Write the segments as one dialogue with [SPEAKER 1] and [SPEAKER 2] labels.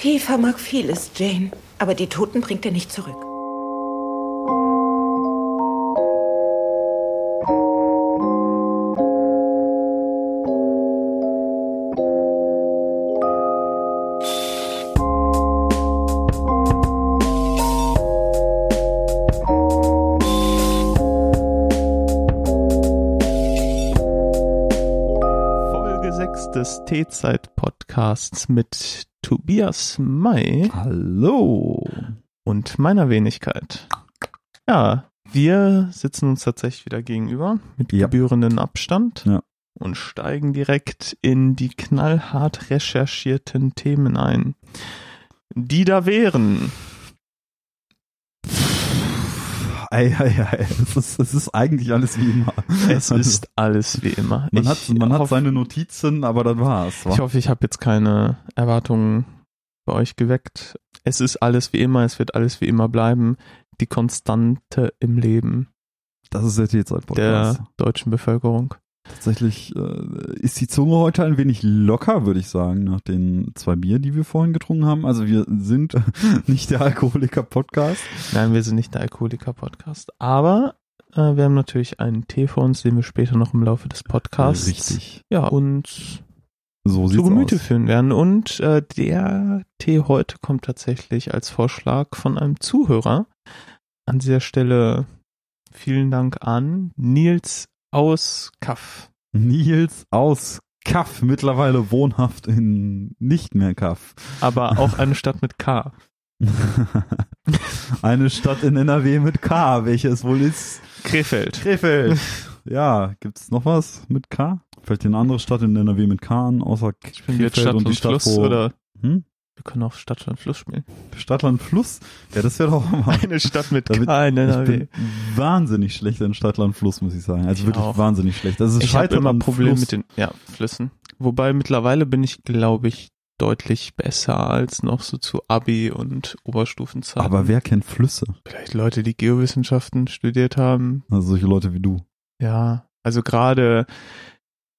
[SPEAKER 1] Tee vermag vieles, Jane, aber die Toten bringt er nicht zurück.
[SPEAKER 2] Folge 6 des Teezeit-Podcasts mit Tobias May
[SPEAKER 3] Hallo.
[SPEAKER 2] und meiner Wenigkeit. Ja, wir sitzen uns tatsächlich wieder gegenüber mit
[SPEAKER 3] Ja.
[SPEAKER 2] gebührenden Abstand
[SPEAKER 3] Ja.
[SPEAKER 2] und steigen direkt in die knallhart recherchierten Themen ein. Die da wären.
[SPEAKER 3] Ei, ei, ei. Es ist, es ist eigentlich alles wie immer.
[SPEAKER 2] Es ist alles wie immer.
[SPEAKER 3] Man,
[SPEAKER 2] ich
[SPEAKER 3] hat, man hat
[SPEAKER 2] hoffe,
[SPEAKER 3] seine Notizen, aber das war's. wa?
[SPEAKER 2] Ich hoffe, ich habe jetzt keine Erwartungen bei euch geweckt. Es ist alles wie immer, es wird alles wie immer bleiben. Die Konstante im Leben
[SPEAKER 3] Das ist der T-Zeit-Podcast.
[SPEAKER 2] der deutschen Bevölkerung.
[SPEAKER 3] Tatsächlich äh, ist die Zunge heute ein wenig locker, würde ich sagen, nach den zwei Bier, die wir vorhin getrunken haben. Also wir sind nicht der Alkoholiker-Podcast.
[SPEAKER 2] Nein, wir sind nicht der Alkoholiker-Podcast, aber äh, wir haben natürlich einen Tee vor uns, den wir später noch im Laufe des Podcasts
[SPEAKER 3] Richtig.
[SPEAKER 2] ja, uns
[SPEAKER 3] So
[SPEAKER 2] zu Gemüte
[SPEAKER 3] aus.
[SPEAKER 2] führen werden. Und äh, der Tee heute kommt tatsächlich als Vorschlag von einem Zuhörer. An dieser Stelle vielen Dank an Nils aus Kaff.
[SPEAKER 3] Nils aus Kaff, mittlerweile wohnhaft in nicht mehr Kaff.
[SPEAKER 2] Aber auch eine Stadt mit K.
[SPEAKER 3] Eine Stadt in NRW mit K, welche es wohl ist.
[SPEAKER 2] Krefeld.
[SPEAKER 3] Krefeld. Ja, gibt's noch was mit K? Fällt dir eine andere Stadt in NRW mit K an, außer Krefeld und die Stadt,
[SPEAKER 2] Fluss
[SPEAKER 3] wo...
[SPEAKER 2] oder
[SPEAKER 3] Hm?
[SPEAKER 2] Wir können auch Stadt und Fluss spielen.
[SPEAKER 3] Stadtland Fluss? Ja, das wäre doch mal...
[SPEAKER 2] Eine Stadt mit
[SPEAKER 3] Damit-
[SPEAKER 2] K in
[SPEAKER 3] Ich
[SPEAKER 2] NRW.
[SPEAKER 3] wahnsinnig schlecht in Stadtland Fluss, muss ich sagen. Also
[SPEAKER 2] Ich
[SPEAKER 3] wirklich
[SPEAKER 2] auch.
[SPEAKER 3] wahnsinnig schlecht. Also
[SPEAKER 2] Ich habe immer Probleme mit den ja, Flüssen. Wobei mittlerweile bin ich, glaube ich, deutlich besser als noch so zu Abi und Oberstufenzeiten.
[SPEAKER 3] Aber wer kennt Flüsse?
[SPEAKER 2] Vielleicht Leute, die Geowissenschaften studiert haben.
[SPEAKER 3] Also solche Leute wie du.
[SPEAKER 2] Ja, also gerade,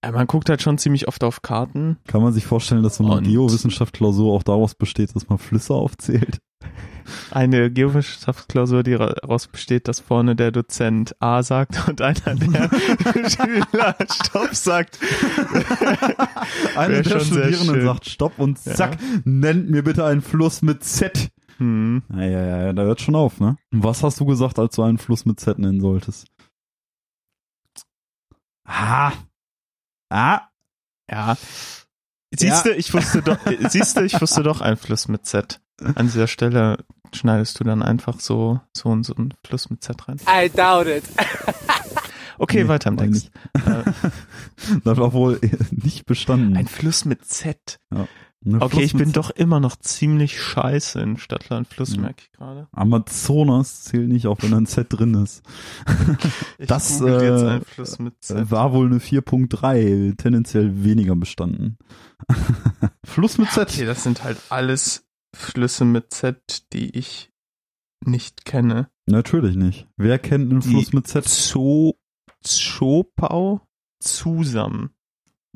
[SPEAKER 2] ja, man guckt halt schon ziemlich oft auf Karten.
[SPEAKER 3] Kann man sich vorstellen, dass so eine Geowissenschaft-Klausur auch daraus besteht, dass man Flüsse aufzählt?
[SPEAKER 2] Eine Geowissenschaftsklausur, die daraus besteht, dass vorne der Dozent A sagt und einer der Schüler Stopp sagt.
[SPEAKER 3] Einer der Studierenden sagt Stopp und
[SPEAKER 2] Ja.
[SPEAKER 3] zack, nennt mir bitte einen Fluss mit Z.
[SPEAKER 2] Hm.
[SPEAKER 3] Ja, ja, ja, ja, da hört schon auf, ne? Was hast du gesagt, als du einen Fluss mit Z nennen solltest? Ah. Ah.
[SPEAKER 2] Ja. Siehst du, ich wusste doch, siehst du, ich wusste doch einen Fluss mit Z. An dieser Stelle schneidest du dann einfach so, so und so einen Fluss mit Z rein.
[SPEAKER 4] I doubt it.
[SPEAKER 2] Okay,
[SPEAKER 3] Nee,
[SPEAKER 2] weiter im Text. Äh,
[SPEAKER 3] Das war wohl nicht bestanden.
[SPEAKER 2] ein Fluss mit Z.
[SPEAKER 3] Eine
[SPEAKER 2] Okay, ich bin doch immer noch ziemlich scheiße in Stadtland Fluss,
[SPEAKER 3] Mhm.
[SPEAKER 2] merke ich gerade.
[SPEAKER 3] Amazonas zählt nicht, auch wenn ein Z drin ist. Das, äh,
[SPEAKER 2] Z.
[SPEAKER 3] War wohl eine 4.3, tendenziell weniger bestanden. Fluss mit Z.
[SPEAKER 2] Okay, das sind halt alles Flüsse mit Z, die ich nicht kenne.
[SPEAKER 3] Natürlich nicht. Wer kennt einen
[SPEAKER 2] Die-
[SPEAKER 3] Fluss mit Z?
[SPEAKER 2] Zo, Zschopau, Zusam.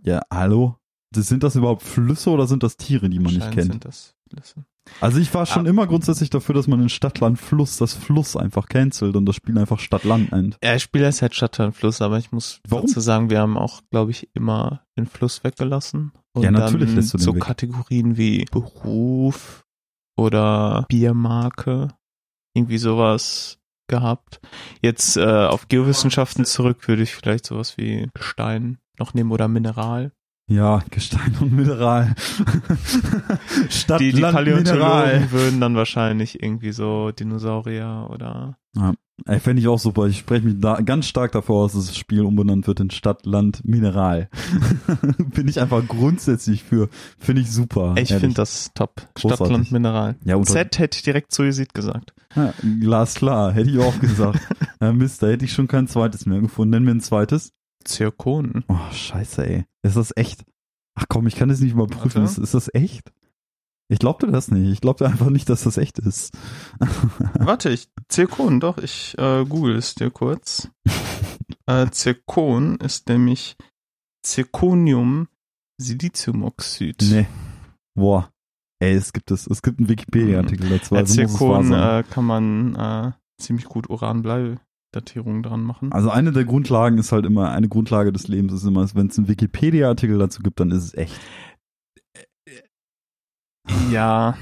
[SPEAKER 3] Ja, hallo? Sind das überhaupt Flüsse oder sind das Tiere, die man nicht kennt?
[SPEAKER 2] sind das Flüsse.
[SPEAKER 3] Also ich war schon
[SPEAKER 2] Ah.
[SPEAKER 3] immer grundsätzlich dafür, dass man in Stadtland Fluss das Fluss einfach cancelt und das Spiel einfach Stadtland nennt.
[SPEAKER 2] Ja, ich spiele jetzt halt Stadtland Fluss, aber ich muss
[SPEAKER 3] Warum?
[SPEAKER 2] dazu sagen, wir haben auch, glaube ich, immer den Fluss weggelassen. Und
[SPEAKER 3] Ja, natürlich
[SPEAKER 2] dann
[SPEAKER 3] lässt du den
[SPEAKER 2] so
[SPEAKER 3] weg.
[SPEAKER 2] Kategorien wie Beruf oder Biermarke, irgendwie sowas gehabt. Jetzt äh, auf Geowissenschaften zurück würde ich vielleicht sowas wie Gestein noch nehmen oder Mineral.
[SPEAKER 3] Ja, Gestein und Mineral. Stadtland,
[SPEAKER 2] Die, die
[SPEAKER 3] Mineral.
[SPEAKER 2] Paläontologen würden dann wahrscheinlich irgendwie so Dinosaurier oder
[SPEAKER 3] Ey, fände ich auch super. Ich spreche mich da ganz stark davor aus, dass das Spiel umbenannt wird in Stadt, Land, Mineral. Bin ich einfach grundsätzlich für. Finde ich super.
[SPEAKER 2] ich finde das top.
[SPEAKER 3] Großartig.
[SPEAKER 2] Stadtland Mineral.
[SPEAKER 3] Ja,
[SPEAKER 2] Z hätte ich direkt Suizid gesagt.
[SPEAKER 3] Ja, glasklar, hätte ich auch gesagt. ja, Mist, da hätte ich schon kein zweites mehr gefunden. Nenn mir ein zweites.
[SPEAKER 2] Zirkon.
[SPEAKER 3] Oh, scheiße, ey. Ist das echt? Ach komm, ich kann das nicht überprüfen.
[SPEAKER 2] Warte.
[SPEAKER 3] Ist, ist das echt? Ich glaubte das nicht. Ich glaubte einfach nicht, dass das echt ist.
[SPEAKER 2] Warte, ich, Zirkon, doch, ich äh, google es dir kurz. äh, Zirkon ist nämlich Zirconium Siliziumoxid.
[SPEAKER 3] nee. Boah. Ey, es gibt es. Es gibt einen Wikipedia-Artikel dazu. Also wahr
[SPEAKER 2] Erzirkon
[SPEAKER 3] sein.
[SPEAKER 2] äh, kann man äh, ziemlich gut Uran-Blei-Datierung dran machen.
[SPEAKER 3] Also eine der Grundlagen ist halt immer, eine Grundlage des Lebens ist immer, wenn es einen Wikipedia-Artikel dazu gibt, dann ist es echt.
[SPEAKER 2] Ja,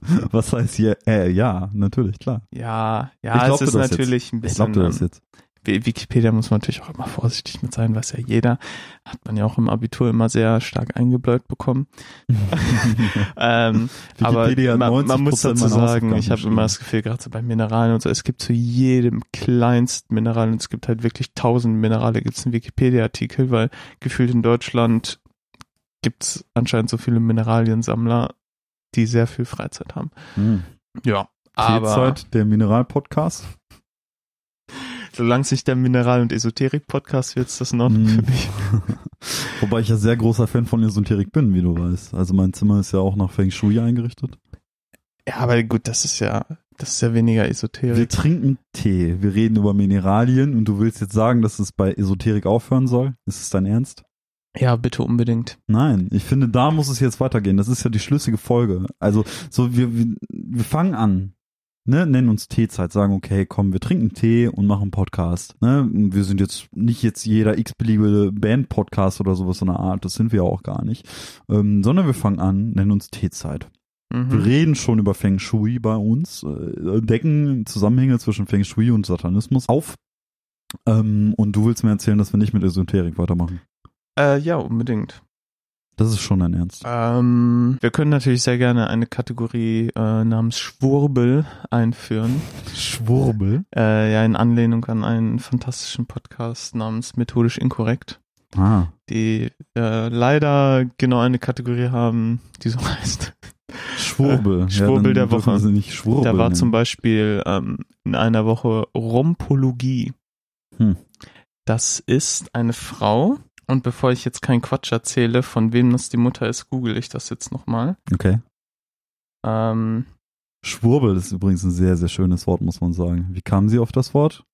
[SPEAKER 3] Was heißt hier? Äh, ja, natürlich, klar.
[SPEAKER 2] ja,
[SPEAKER 3] Ich
[SPEAKER 2] ja, es
[SPEAKER 3] glaub dir
[SPEAKER 2] ist
[SPEAKER 3] das
[SPEAKER 2] natürlich ein
[SPEAKER 3] Ich
[SPEAKER 2] bisschen.
[SPEAKER 3] glaub dir das
[SPEAKER 2] ähm,
[SPEAKER 3] jetzt.
[SPEAKER 2] Wi- Wikipedia muss man natürlich auch immer vorsichtig mit sein, weiß ja jeder. Hat man ja auch im Abitur immer sehr stark eingebläut bekommen. Ähm, aber man, man muss
[SPEAKER 3] 90%
[SPEAKER 2] dazu sagen, ich habe immer das Gefühl, gerade so bei Mineralen und so, es gibt zu jedem kleinsten Mineral und es gibt halt wirklich tausend Minerale, gibt es einen Wikipedia-Artikel, weil gefühlt in Deutschland gibt es anscheinend so viele Mineraliensammler, die sehr viel Freizeit haben.
[SPEAKER 3] Hm.
[SPEAKER 2] Ja, aber
[SPEAKER 3] Teezeit, der Mineral-Podcast.
[SPEAKER 2] Solange es nicht der Mineral- und Esoterik-Podcast wird, ist das Ordnung
[SPEAKER 3] Hm.
[SPEAKER 2] für mich.
[SPEAKER 3] Wobei ich ja sehr großer Fan von Esoterik bin, wie du weißt. Also mein Zimmer ist ja auch nach Feng Shui eingerichtet.
[SPEAKER 2] Ja, aber gut, das ist ja, das ist ja weniger
[SPEAKER 3] Wir
[SPEAKER 2] Esoterik.
[SPEAKER 3] trinken Tee, wir reden über Mineralien und du willst jetzt sagen, dass es bei Esoterik aufhören soll? Ist es dein Ernst?
[SPEAKER 2] Ja, bitte unbedingt.
[SPEAKER 3] Nein, ich finde, da muss es jetzt weitergehen. Das ist ja die schlüssige Folge. Also, so, wir, wir, wir fangen an, ne, nennen uns Teezeit, sagen, okay, komm, wir trinken Tee und machen einen Podcast, ne. Wir sind jetzt nicht jetzt jeder x-beliebige Band-Podcast oder sowas so eine Art, das sind wir auch gar nicht, ähm, sondern wir fangen an, nennen uns Teezeit. Wir
[SPEAKER 2] Mhm.
[SPEAKER 3] reden schon über Feng Shui bei uns, äh, decken Zusammenhänge zwischen Feng Shui und Satanismus auf. Ähm, und du willst mir erzählen, dass wir nicht mit Esoterik weitermachen.
[SPEAKER 2] Äh, ja, unbedingt.
[SPEAKER 3] Das ist schon dein Ernst.
[SPEAKER 2] Ähm, wir können natürlich sehr gerne eine Kategorie äh, namens Schwurbel einführen.
[SPEAKER 3] Schwurbel.
[SPEAKER 2] Äh, ja, in Anlehnung an einen fantastischen Podcast namens Methodisch Inkorrekt,
[SPEAKER 3] Ah.
[SPEAKER 2] die äh, leider genau eine Kategorie haben, die so heißt.
[SPEAKER 3] Schwurbel.
[SPEAKER 2] Äh, Schwurbel der
[SPEAKER 3] dürfen
[SPEAKER 2] Woche.
[SPEAKER 3] Sie nicht Schwurbel
[SPEAKER 2] Da war
[SPEAKER 3] nennen.
[SPEAKER 2] zum Beispiel ähm, in einer Woche Rompologie.
[SPEAKER 3] Hm.
[SPEAKER 2] Das ist eine Frau. Und bevor ich jetzt keinen Quatsch erzähle, von wem das die Mutter ist, google ich das jetzt nochmal.
[SPEAKER 3] Okay.
[SPEAKER 2] Ähm,
[SPEAKER 3] Schwurbel ist übrigens ein sehr, sehr schönes Wort, muss man sagen. Wie kamen Sie auf das Wort?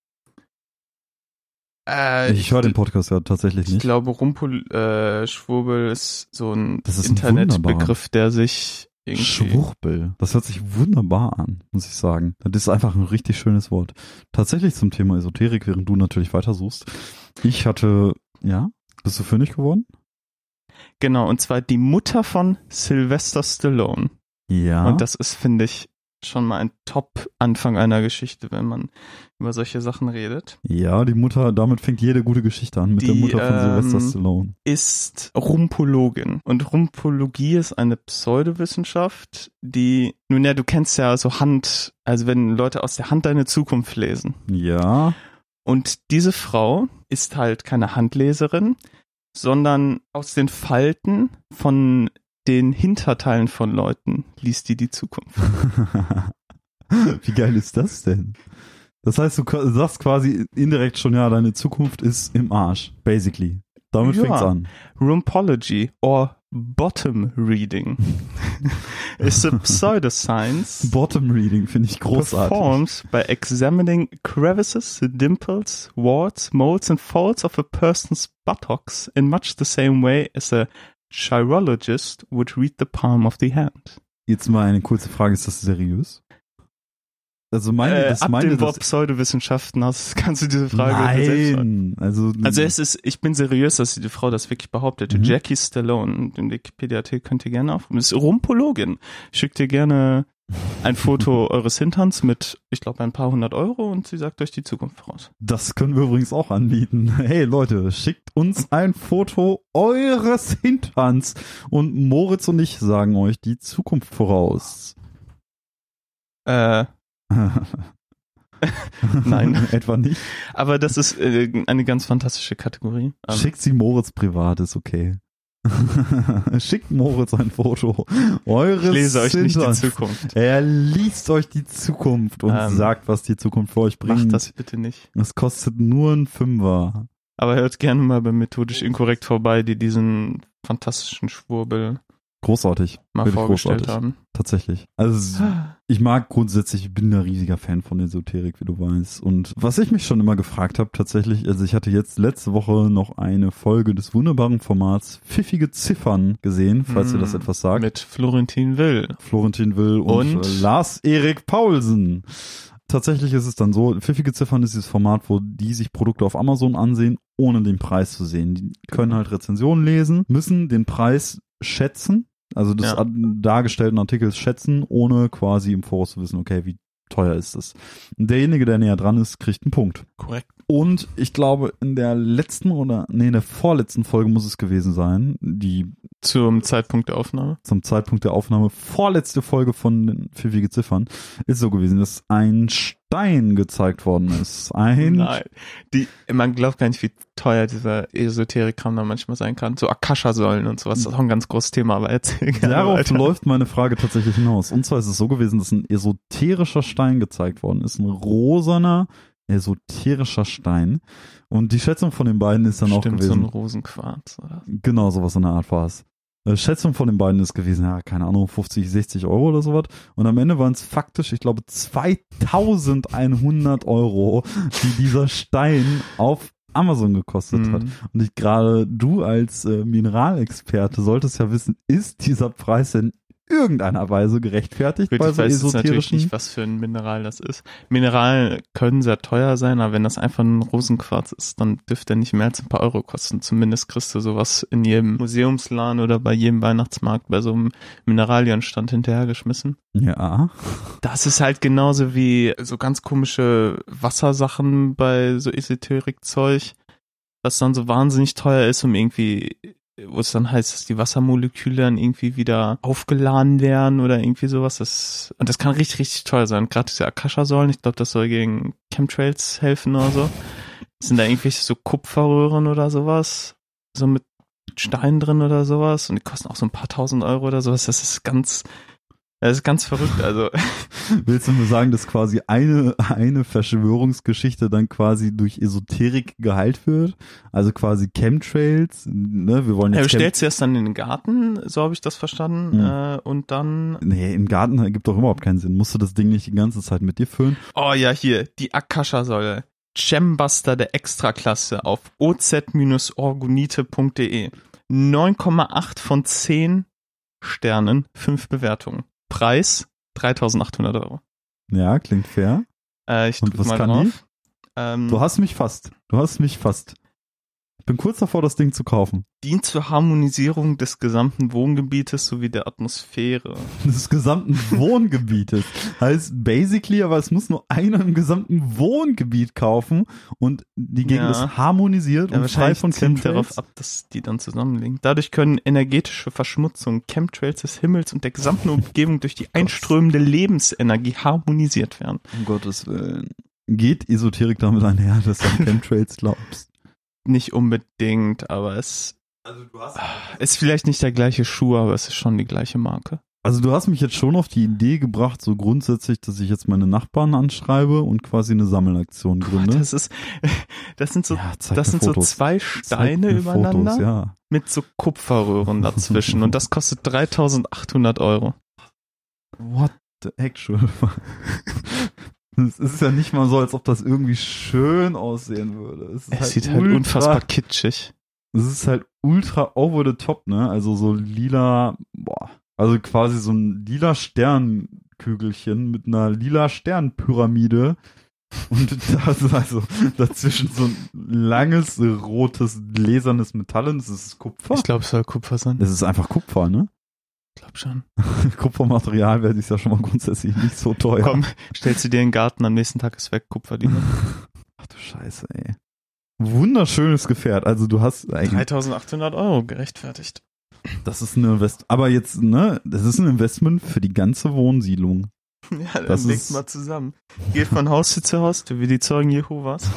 [SPEAKER 2] äh,
[SPEAKER 3] Ich höre den Podcast ja tatsächlich
[SPEAKER 2] Ich
[SPEAKER 3] nicht.
[SPEAKER 2] glaube, Rumpel, äh, Schwurbel ist so ein
[SPEAKER 3] Das ist ein
[SPEAKER 2] Internetbegriff, der sich irgendwie.
[SPEAKER 3] Schwurbel. Das hört sich wunderbar an, muss ich sagen. Das ist einfach ein richtig schönes Wort. Tatsächlich zum Thema Esoterik, während du natürlich weitersuchst. Ich hatte, ja, bist du fündig geworden?
[SPEAKER 2] Genau, und zwar die Mutter von Sylvester Stallone.
[SPEAKER 3] Ja.
[SPEAKER 2] Und das ist, finde ich, schon mal ein Top-Anfang einer Geschichte, wenn man über solche Sachen redet.
[SPEAKER 3] ja, die Mutter, damit fängt jede gute Geschichte an, mit der
[SPEAKER 2] Die,
[SPEAKER 3] Mutter von
[SPEAKER 2] ähm,
[SPEAKER 3] Sylvester Stallone.
[SPEAKER 2] Ist Rumpologin. Und Rumpologie ist eine Pseudowissenschaft, die, nun ja, du kennst ja so Hand, also wenn Leute aus der Hand deine Zukunft lesen.
[SPEAKER 3] Ja.
[SPEAKER 2] Und diese Frau ist halt keine Handleserin, sondern aus den Falten von den Hinterteilen von Leuten liest die die Zukunft.
[SPEAKER 3] Wie geil ist das denn? Das heißt, du sagst quasi indirekt schon, ja, deine Zukunft ist im Arsch, basically. Damit
[SPEAKER 2] Ja.
[SPEAKER 3] fängt's an.
[SPEAKER 2] Rumpology or bottom reading is a pseudoscience
[SPEAKER 3] Bottom Reading finde ich großartig.
[SPEAKER 2] performed by examining crevices, dimples, warts, moles and folds of a person's buttocks in much the same way as a chirologist would read the palm of the hand.
[SPEAKER 3] Jetzt mal eine kurze Frage, ist das seriös? Also meine,
[SPEAKER 2] äh,
[SPEAKER 3] das
[SPEAKER 2] ab
[SPEAKER 3] meine das,
[SPEAKER 2] Wort Pseudowissenschaften hast, kannst du diese Frage selbst
[SPEAKER 3] Nein, also
[SPEAKER 2] Also es ist, ich bin seriös, dass die Frau das wirklich behauptet.
[SPEAKER 3] Mhm.
[SPEAKER 2] Jackie Stallone, den Wikipedia-Artikel könnt ihr gerne aufrufen. Ist Rumpologin. Schickt ihr gerne ein Foto eures Hinterns mit, ich glaube, ein paar hundert Euro und sie sagt euch die Zukunft voraus.
[SPEAKER 3] das können wir übrigens auch anbieten. Hey Leute, schickt uns ein Foto eures Hinterns und Moritz und ich sagen euch die Zukunft voraus.
[SPEAKER 2] Äh, Nein.
[SPEAKER 3] Etwa nicht.
[SPEAKER 2] aber das ist äh, eine ganz fantastische Kategorie. Ähm,
[SPEAKER 3] Schickt sie Moritz privat, ist okay. Schickt Moritz ein Foto eures
[SPEAKER 2] ich lese euch nicht die. Zukunft.
[SPEAKER 3] Er liest euch die Zukunft und
[SPEAKER 2] Ähm,
[SPEAKER 3] sagt, was die Zukunft für euch bringt.
[SPEAKER 2] Macht das bitte nicht.
[SPEAKER 3] Es kostet nur ein Fünfer.
[SPEAKER 2] Aber hört gerne mal bei Methodisch Inkorrekt vorbei, die diesen fantastischen Schwurbel
[SPEAKER 3] Großartig.
[SPEAKER 2] mal
[SPEAKER 3] Wirklich
[SPEAKER 2] vorgestellt
[SPEAKER 3] großartig.
[SPEAKER 2] haben.
[SPEAKER 3] Tatsächlich. Also ich mag grundsätzlich, ich bin ein riesiger Fan von Esoterik, wie du weißt. Und was ich mich schon immer gefragt habe, tatsächlich, also ich hatte jetzt letzte Woche noch eine Folge des wunderbaren Formats Pfiffige Ziffern gesehen, falls ihr
[SPEAKER 2] Hm,
[SPEAKER 3] das etwas sagt.
[SPEAKER 2] Mit Florentin Will.
[SPEAKER 3] Florentin Will und,
[SPEAKER 2] Und?
[SPEAKER 3] äh, Lars-Erik Paulsen. Tatsächlich ist es dann so, pfiffige Ziffern ist dieses Format, wo die sich Produkte auf Amazon ansehen, ohne den Preis zu sehen. Die können halt Rezensionen lesen, müssen den Preis schätzen, also des
[SPEAKER 2] Ja.
[SPEAKER 3] dargestellten Artikels schätzen, ohne quasi im Voraus zu wissen, okay, wie teuer ist es. Derjenige, der näher dran ist, kriegt einen Punkt.
[SPEAKER 2] Korrekt.
[SPEAKER 3] Und ich glaube, in der letzten oder, nee, in der vorletzten Folge muss es gewesen sein, die
[SPEAKER 2] Zum Zeitpunkt der Aufnahme.
[SPEAKER 3] zum Zeitpunkt der Aufnahme vorletzte Folge von den Pfiffige Ziffern ist so gewesen, dass ein Stein gezeigt worden ist. Ein
[SPEAKER 2] Nein. Die, man glaubt gar nicht, wie teuer dieser Esoterik-Kram da manchmal sein kann. So Akasha-Säulen und sowas. Das ist auch ein ganz großes Thema, aber erzähl gerne
[SPEAKER 3] Darauf
[SPEAKER 2] weiter.
[SPEAKER 3] läuft meine Frage tatsächlich hinaus. Und zwar ist es so gewesen, dass ein esoterischer Stein gezeigt worden ist. Ein rosaner, esoterischer Stein. Und die Schätzung von den beiden ist dann auch
[SPEAKER 2] Stimmt, so ein
[SPEAKER 3] gewesen.
[SPEAKER 2] Rosenquarz. Oder?
[SPEAKER 3] Genau, sowas in der Art war es. Äh, Schätzung von den beiden ist gewesen, ja, keine Ahnung, 50, 60 Euro oder sowas. Und am Ende waren es faktisch, ich glaube, 2100 Euro, die dieser Stein auf Amazon gekostet hat.
[SPEAKER 2] Mhm.
[SPEAKER 3] Und ich gerade du als äh, Mineralexperte solltest ja wissen, ist dieser Preis denn irgendeiner Weise gerechtfertigt
[SPEAKER 2] Gut,
[SPEAKER 3] bei
[SPEAKER 2] ich
[SPEAKER 3] so
[SPEAKER 2] weiß natürlich nicht, was für ein Mineral das ist. Mineral können sehr teuer sein, aber wenn das einfach ein Rosenquarz ist, dann dürfte er nicht mehr als ein paar Euro kosten. Zumindest kriegst du sowas in jedem Museumsladen oder bei jedem Weihnachtsmarkt bei so einem Mineralienstand hinterhergeschmissen.
[SPEAKER 3] ja.
[SPEAKER 2] Das ist halt genauso wie so ganz komische Wassersachen bei so Esoterik-Zeug, was dann so wahnsinnig teuer ist, um irgendwie, wo es dann heißt, dass die Wassermoleküle dann irgendwie wieder aufgeladen werden oder irgendwie sowas. Das, und das kann richtig, richtig teuer sein. Gerade diese Akasha-Säulen, ich glaube, das soll gegen Chemtrails helfen oder so. Sind da irgendwelche so Kupferröhren oder sowas? So mit Stein drin oder sowas? Und die kosten auch so ein paar tausend Euro oder sowas. Das ist ganz, das ist ganz verrückt. Also,
[SPEAKER 3] Willst du mir sagen, dass quasi eine, eine Verschwörungsgeschichte dann quasi durch Esoterik geheilt wird? Also quasi Chemtrails, ne? Wir wollen
[SPEAKER 2] Ja, du
[SPEAKER 3] jetzt
[SPEAKER 2] stellst sie erst dann in den Garten, so habe ich das verstanden,
[SPEAKER 3] Mhm.
[SPEAKER 2] und dann,
[SPEAKER 3] Nee, im Garten gibt doch überhaupt keinen Sinn. Musst du das Ding nicht die ganze Zeit mit dir füllen?
[SPEAKER 2] oh ja, hier, die Akasha-Säule. Gembuster der Extraklasse auf oz-orgonite.de. 9,8 von 10 Sternen, 5 Bewertungen. Preis 3800 Euro.
[SPEAKER 3] Ja, klingt fair.
[SPEAKER 2] Äh, ich
[SPEAKER 3] Und was
[SPEAKER 2] mal
[SPEAKER 3] kann
[SPEAKER 2] drauf. Ähm,
[SPEAKER 3] Du hast mich fast. Du hast mich fast. Ich bin kurz davor, das Ding zu kaufen.
[SPEAKER 2] dient zur Harmonisierung des gesamten Wohngebietes sowie der Atmosphäre.
[SPEAKER 3] Des gesamten Wohngebietes. heißt basically, aber es muss nur einer im gesamten Wohngebiet kaufen und die Gegend
[SPEAKER 2] Ja.
[SPEAKER 3] ist harmonisiert
[SPEAKER 2] Ja,
[SPEAKER 3] und frei von Chemtrails.
[SPEAKER 2] darauf ab, dass die dann zusammenliegen. Dadurch können energetische Verschmutzung, Chemtrails des Himmels und der gesamten Umgebung durch die einströmende Lebensenergie harmonisiert werden.
[SPEAKER 3] Um Gottes Willen. Geht Esoterik damit einher, dass du an Chemtrails glaubst?
[SPEAKER 2] Nicht unbedingt, aber es
[SPEAKER 3] Also du hast
[SPEAKER 2] ist vielleicht nicht der gleiche Schuh, aber es ist schon die gleiche Marke.
[SPEAKER 3] Also du hast mich jetzt schon auf die Idee gebracht, so grundsätzlich, dass ich jetzt meine Nachbarn anschreibe und quasi eine Sammelaktion gründe.
[SPEAKER 2] Das ist, das sind so,
[SPEAKER 3] Ja,
[SPEAKER 2] das sind so
[SPEAKER 3] Fotos.
[SPEAKER 2] zwei
[SPEAKER 3] Zeig
[SPEAKER 2] Steine übereinander
[SPEAKER 3] Fotos, ja.
[SPEAKER 2] mit so Kupferröhren dazwischen und das kostet 3800 Euro.
[SPEAKER 3] What the actual fuck? Es ist ja nicht mal so, als ob das irgendwie schön aussehen würde. Es, ist
[SPEAKER 2] Es sieht halt
[SPEAKER 3] ultra,
[SPEAKER 2] unfassbar kitschig.
[SPEAKER 3] Es ist halt ultra over the top, ne? Also so lila, boah. Also quasi so ein lila Sternkügelchen mit einer lila Sternpyramide. Und das ist also dazwischen so ein langes, rotes, gläsernes Metall und es ist Kupfer.
[SPEAKER 2] Ich glaube, es soll Kupfer sein.
[SPEAKER 3] Es ist einfach Kupfer, ne?
[SPEAKER 2] Ich glaube schon.
[SPEAKER 3] Kupfermaterial wäre sich ja schon mal grundsätzlich nicht so teuer.
[SPEAKER 2] Komm, stellst du dir in den Garten, am nächsten Tag ist weg, Kupferdiener.
[SPEAKER 3] Ach du Scheiße, ey. Wunderschönes Gefährt. Also du hast eigentlich,
[SPEAKER 2] 3800 Euro gerechtfertigt.
[SPEAKER 3] das ist ein Invest, aber jetzt, ne, das ist ein Investment für die ganze Wohnsiedlung.
[SPEAKER 2] Ja, dann
[SPEAKER 3] Das
[SPEAKER 2] legt
[SPEAKER 3] ist-
[SPEAKER 2] mal zusammen. Geht von Haustür zu Haustür, wie die Zeugen Jehovas.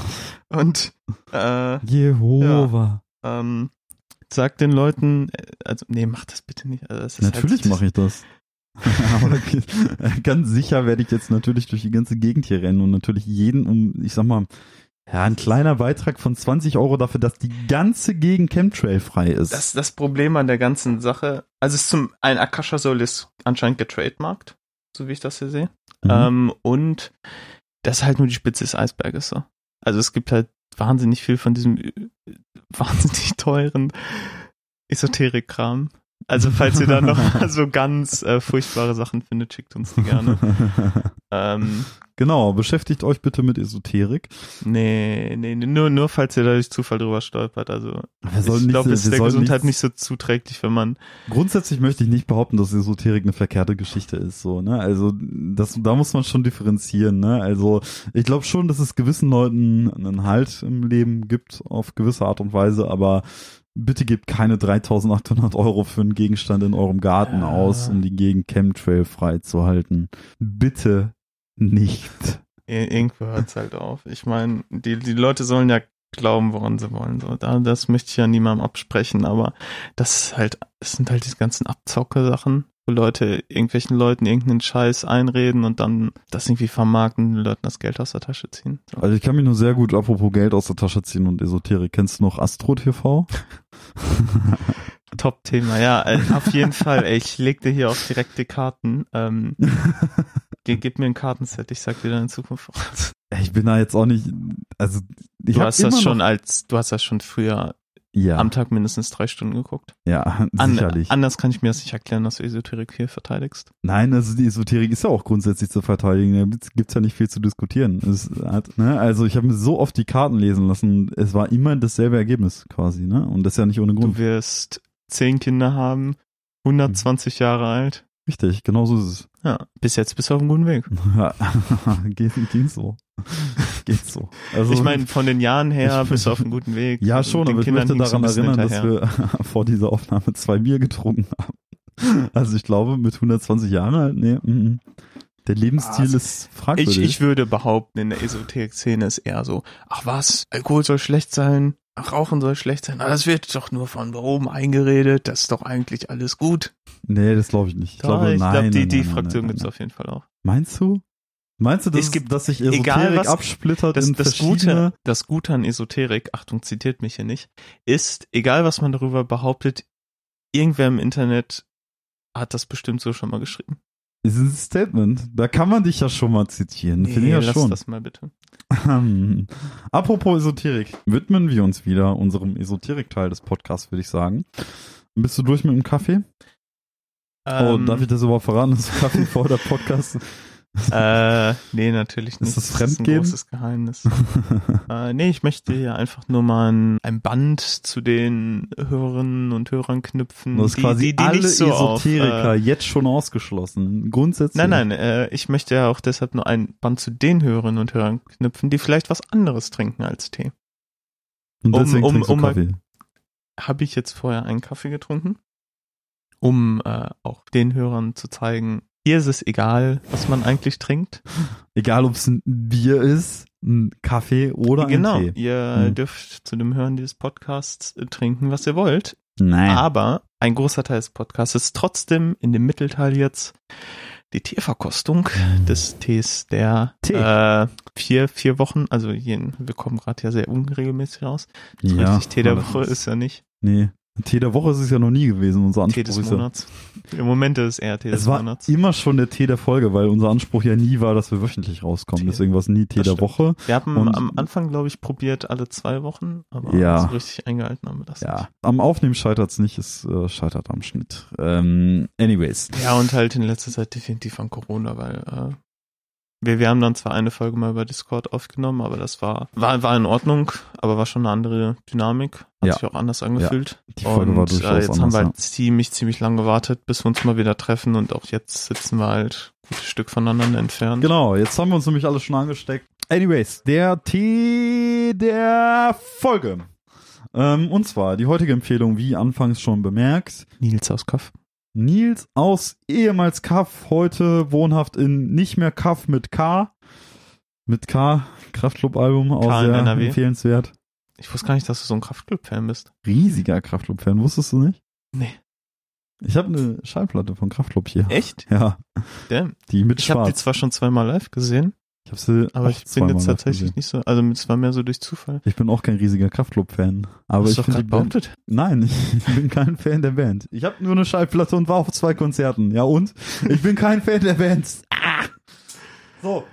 [SPEAKER 2] Und äh,
[SPEAKER 3] Jehova.
[SPEAKER 2] ähm, sagt den Leuten, äh, also nee, mach das bitte nicht. Also das ist
[SPEAKER 3] Natürlich
[SPEAKER 2] halt,
[SPEAKER 3] mache ich das. aber ganz sicher werde ich jetzt natürlich durch die ganze Gegend hier rennen und natürlich jeden um, ich sag mal, Ja, ein kleiner Beitrag von 20 Euro dafür, dass die ganze Gegend Chemtrail frei ist.
[SPEAKER 2] Das das Problem an der ganzen Sache. Also es ist zum ein Akasha Soul ist anscheinend getrademarkt, so wie ich das hier sehe.
[SPEAKER 3] Mhm.
[SPEAKER 2] Ähm, und das ist halt nur die Spitze des Eisberges so. Also es gibt halt wahnsinnig viel von diesem äh, wahnsinnig teuren Esoterik-Kram. Also falls ihr da noch so ganz äh, furchtbare Sachen findet, schickt uns die gerne. ähm,
[SPEAKER 3] genau, beschäftigt euch bitte mit Esoterik.
[SPEAKER 2] nee, nee, nur, nur falls ihr da durch Zufall drüber stolpert. Also ich glaube, es ist der Gesundheit
[SPEAKER 3] nicht-
[SPEAKER 2] nicht so zuträglich, wenn man
[SPEAKER 3] Grundsätzlich möchte ich nicht behaupten, dass Esoterik eine verkehrte Geschichte ist, so, ne? Also, das, da muss man schon differenzieren, ne? Also, ich glaube schon, dass es gewissen Leuten einen Halt im Leben gibt, auf gewisse Art und Weise, aber bitte gebt keine 3800 Euro für einen Gegenstand in eurem Garten
[SPEAKER 2] Ja.
[SPEAKER 3] aus, um die Gegend Chemtrail frei zu halten. Bitte nicht.
[SPEAKER 2] Ir- Irgendwo hört's halt auf. Ich meine, die, die Leute sollen ja glauben, woran sie wollen. So, da, das möchte ich ja niemandem absprechen, aber das ist halt, es sind halt diese ganzen Abzocke-Sachen, wo Leute irgendwelchen Leuten irgendeinen Scheiß einreden und dann das irgendwie vermarkten den Leuten das Geld aus der Tasche ziehen. So.
[SPEAKER 3] Also, ich kann mich nur sehr gut, apropos Geld aus der Tasche ziehen und Esoterik. Kennst du noch Astro TV?
[SPEAKER 2] Top-Thema, ja, äh, auf jeden Fall. Ey, ich leg dir hier auch direkt die Karten. Ähm, ge gib mir ein Kartenset, ich sag dir dann in Zukunft voraus.
[SPEAKER 3] Ich bin da jetzt auch nicht, also, ich
[SPEAKER 2] Du hast das schon als, du hast das schon früher
[SPEAKER 3] ja,
[SPEAKER 2] am Tag mindestens drei Stunden geguckt.
[SPEAKER 3] ja,
[SPEAKER 2] An,
[SPEAKER 3] sicherlich.
[SPEAKER 2] anders kann ich mir das nicht erklären, dass du Esoterik hier verteidigst.
[SPEAKER 3] Nein, also die Esoterik ist ja auch grundsätzlich zu verteidigen. Da gibt's- gibt's ja nicht viel zu diskutieren. Es hat, ne, also ich habe mir so oft die Karten lesen lassen. Es war immer dasselbe Ergebnis quasi, ne? Und das ist ja nicht ohne
[SPEAKER 2] Du
[SPEAKER 3] Grund.
[SPEAKER 2] wirst zehn Kinder haben, 120 Jahre alt.
[SPEAKER 3] Richtig, genau so ist
[SPEAKER 2] Ja, bis jetzt bist du auf einem guten Weg.
[SPEAKER 3] es. Ging so. Geht so. Also
[SPEAKER 2] ich meine, von den Jahren her
[SPEAKER 3] Ich-
[SPEAKER 2] bist du auf einem guten Weg.
[SPEAKER 3] ja schon, aber ich
[SPEAKER 2] Kindern
[SPEAKER 3] möchte
[SPEAKER 2] hingst du
[SPEAKER 3] daran erinnern, dass wir vor dieser Aufnahme zwei Bier getrunken haben. Also ich glaube, mit 120 Jahren halt, nee, mm, der Lebensstil
[SPEAKER 2] Also,
[SPEAKER 3] ist fragwürdig.
[SPEAKER 2] Ich, ich würde behaupten, in der Esoterik-Szene ist eher so, ach was, Alkohol soll schlecht sein, ach Rauchen soll schlecht sein, aber das wird doch nur von oben eingeredet, das ist doch eigentlich alles gut.
[SPEAKER 3] nee, das glaube ich nicht. Ich glaube,
[SPEAKER 2] ich
[SPEAKER 3] nein,
[SPEAKER 2] glaube, die,
[SPEAKER 3] nein,
[SPEAKER 2] die
[SPEAKER 3] nein,
[SPEAKER 2] Fraktion
[SPEAKER 3] nein,
[SPEAKER 2] gibt's
[SPEAKER 3] nein.
[SPEAKER 2] auf jeden Fall auch.
[SPEAKER 3] Meinst du? Meinst du, dass,
[SPEAKER 2] Es gibt-
[SPEAKER 3] dass sich
[SPEAKER 2] egal
[SPEAKER 3] Esoterik
[SPEAKER 2] was-
[SPEAKER 3] absplittert
[SPEAKER 2] Das,
[SPEAKER 3] in
[SPEAKER 2] das. Gute, das Gute an Esoterik, Achtung, zitiert mich hier nicht, ist, egal was man darüber behauptet, irgendwer im Internet hat das bestimmt so schon mal geschrieben.
[SPEAKER 3] Das ist ein Statement. Da kann man dich ja schon mal zitieren. Finde ich ja
[SPEAKER 2] lass
[SPEAKER 3] schon.
[SPEAKER 2] das mal bitte.
[SPEAKER 3] Apropos Esoterik. Widmen wir uns wieder unserem Esoterik-Teil des Podcasts, würde ich sagen. Bist du durch mit dem Kaffee? oh,
[SPEAKER 2] Ähm,
[SPEAKER 3] darf ich das überhaupt verraten? Das Kaffee vor der Podcast.
[SPEAKER 2] Äh, nee, natürlich nicht.
[SPEAKER 3] das
[SPEAKER 2] Das ist ein
[SPEAKER 3] Fremdgehen?
[SPEAKER 2] großes Geheimnis. äh, nee, ich möchte hier einfach nur mal ein, ein Band zu den Hörerinnen und Hörern knüpfen.
[SPEAKER 3] Du hast
[SPEAKER 2] die,
[SPEAKER 3] quasi
[SPEAKER 2] die, die
[SPEAKER 3] alle
[SPEAKER 2] nicht so auf,
[SPEAKER 3] Esoteriker
[SPEAKER 2] äh,
[SPEAKER 3] jetzt schon ausgeschlossen. Grundsätzlich.
[SPEAKER 2] Nein, nein, äh, ich möchte ja auch deshalb nur ein Band zu den Hörerinnen und Hörern knüpfen, die vielleicht was anderes trinken als Tee.
[SPEAKER 3] Und
[SPEAKER 2] um-
[SPEAKER 3] deswegen
[SPEAKER 2] um- um mal-
[SPEAKER 3] Kaffee.
[SPEAKER 2] Habe ich jetzt vorher einen Kaffee getrunken, um äh, auch den Hörern zu zeigen, hier ist es egal, was man eigentlich trinkt.
[SPEAKER 3] Egal, ob es ein Bier ist, ein Kaffee oder
[SPEAKER 2] genau,
[SPEAKER 3] ein Tee.
[SPEAKER 2] ihr
[SPEAKER 3] Hm.
[SPEAKER 2] dürft zu dem Hören dieses Podcasts äh, trinken, was ihr wollt.
[SPEAKER 3] Nein.
[SPEAKER 2] Aber ein großer Teil des Podcasts ist trotzdem in dem Mittelteil jetzt die Teeverkostung des Tees der
[SPEAKER 3] Tee.
[SPEAKER 2] Äh, vier, vier Wochen, also jeden, wir kommen gerade ja sehr unregelmäßig raus. So
[SPEAKER 3] ja,
[SPEAKER 2] richtig Tee der. Woche ist ja nicht.
[SPEAKER 3] Nee. Tee der Woche ist es ja noch nie gewesen. Unser
[SPEAKER 2] Tee
[SPEAKER 3] Anspruch
[SPEAKER 2] des
[SPEAKER 3] ist.
[SPEAKER 2] Monats. Im Moment ist es eher Tee
[SPEAKER 3] Es
[SPEAKER 2] des
[SPEAKER 3] war
[SPEAKER 2] Monats.
[SPEAKER 3] immer schon der Tee der Folge, weil unser Anspruch ja nie war, dass wir wöchentlich rauskommen.
[SPEAKER 2] Tee.
[SPEAKER 3] Deswegen war es nie Tee
[SPEAKER 2] Das
[SPEAKER 3] der
[SPEAKER 2] stimmt.
[SPEAKER 3] Woche.
[SPEAKER 2] Wir haben
[SPEAKER 3] und-
[SPEAKER 2] am Anfang, glaube ich, probiert alle zwei Wochen, aber
[SPEAKER 3] Ja.
[SPEAKER 2] so richtig eingehalten haben wir das
[SPEAKER 3] Ja. Am Aufnehmen scheitert es nicht, es äh, scheitert am Schnitt. Ähm, anyways.
[SPEAKER 2] nicht. Ja, und halt in letzter Zeit definitiv an Corona, weil äh, wir, wir haben dann zwar eine Folge mal über Discord aufgenommen, aber das war, war, war in Ordnung, aber war schon eine andere Dynamik. Hat
[SPEAKER 3] Ja.
[SPEAKER 2] sich auch anders angefühlt.
[SPEAKER 3] Die Folge
[SPEAKER 2] und
[SPEAKER 3] war durchaus
[SPEAKER 2] äh, jetzt haben
[SPEAKER 3] anders,
[SPEAKER 2] wir
[SPEAKER 3] ja.
[SPEAKER 2] halt ziemlich, ziemlich lang gewartet, bis wir uns mal wieder treffen und auch jetzt sitzen wir halt ein gutes Stück voneinander entfernt.
[SPEAKER 3] Genau, jetzt haben wir uns nämlich alle schon angesteckt. Anyways, der Tee der Folge. Ähm, und zwar die heutige Empfehlung, wie anfangs schon bemerkt,
[SPEAKER 2] Nils aus Kaff.
[SPEAKER 3] Nils aus ehemals Kaff, heute wohnhaft in nicht mehr Kaff mit K. Mit K, Kraftclub-Album, auch sehr
[SPEAKER 2] NRW.
[SPEAKER 3] empfehlenswert.
[SPEAKER 2] Ich wusste gar nicht, dass du so ein Kraftclub-Fan bist.
[SPEAKER 3] Riesiger Kraftclub-Fan, wusstest du nicht?
[SPEAKER 2] Nee.
[SPEAKER 3] Ich habe eine Schallplatte von Kraftclub hier.
[SPEAKER 2] Echt?
[SPEAKER 3] Ja,
[SPEAKER 2] Damn.
[SPEAKER 3] die mit
[SPEAKER 2] Ich habe die zwar schon zweimal live gesehen,
[SPEAKER 3] Ich habe sie
[SPEAKER 2] Aber ich bin jetzt tatsächlich nicht so, also es war mehr so durch Zufall.
[SPEAKER 3] Ich bin auch kein riesiger Kraftklub-Fan. Aber ich finde die Band. Nein, ich bin kein Fan der Band. Ich habe nur eine Schallplatte und war auf zwei Konzerten. Ja und? Ich bin kein Fan der Bands. Ah! So.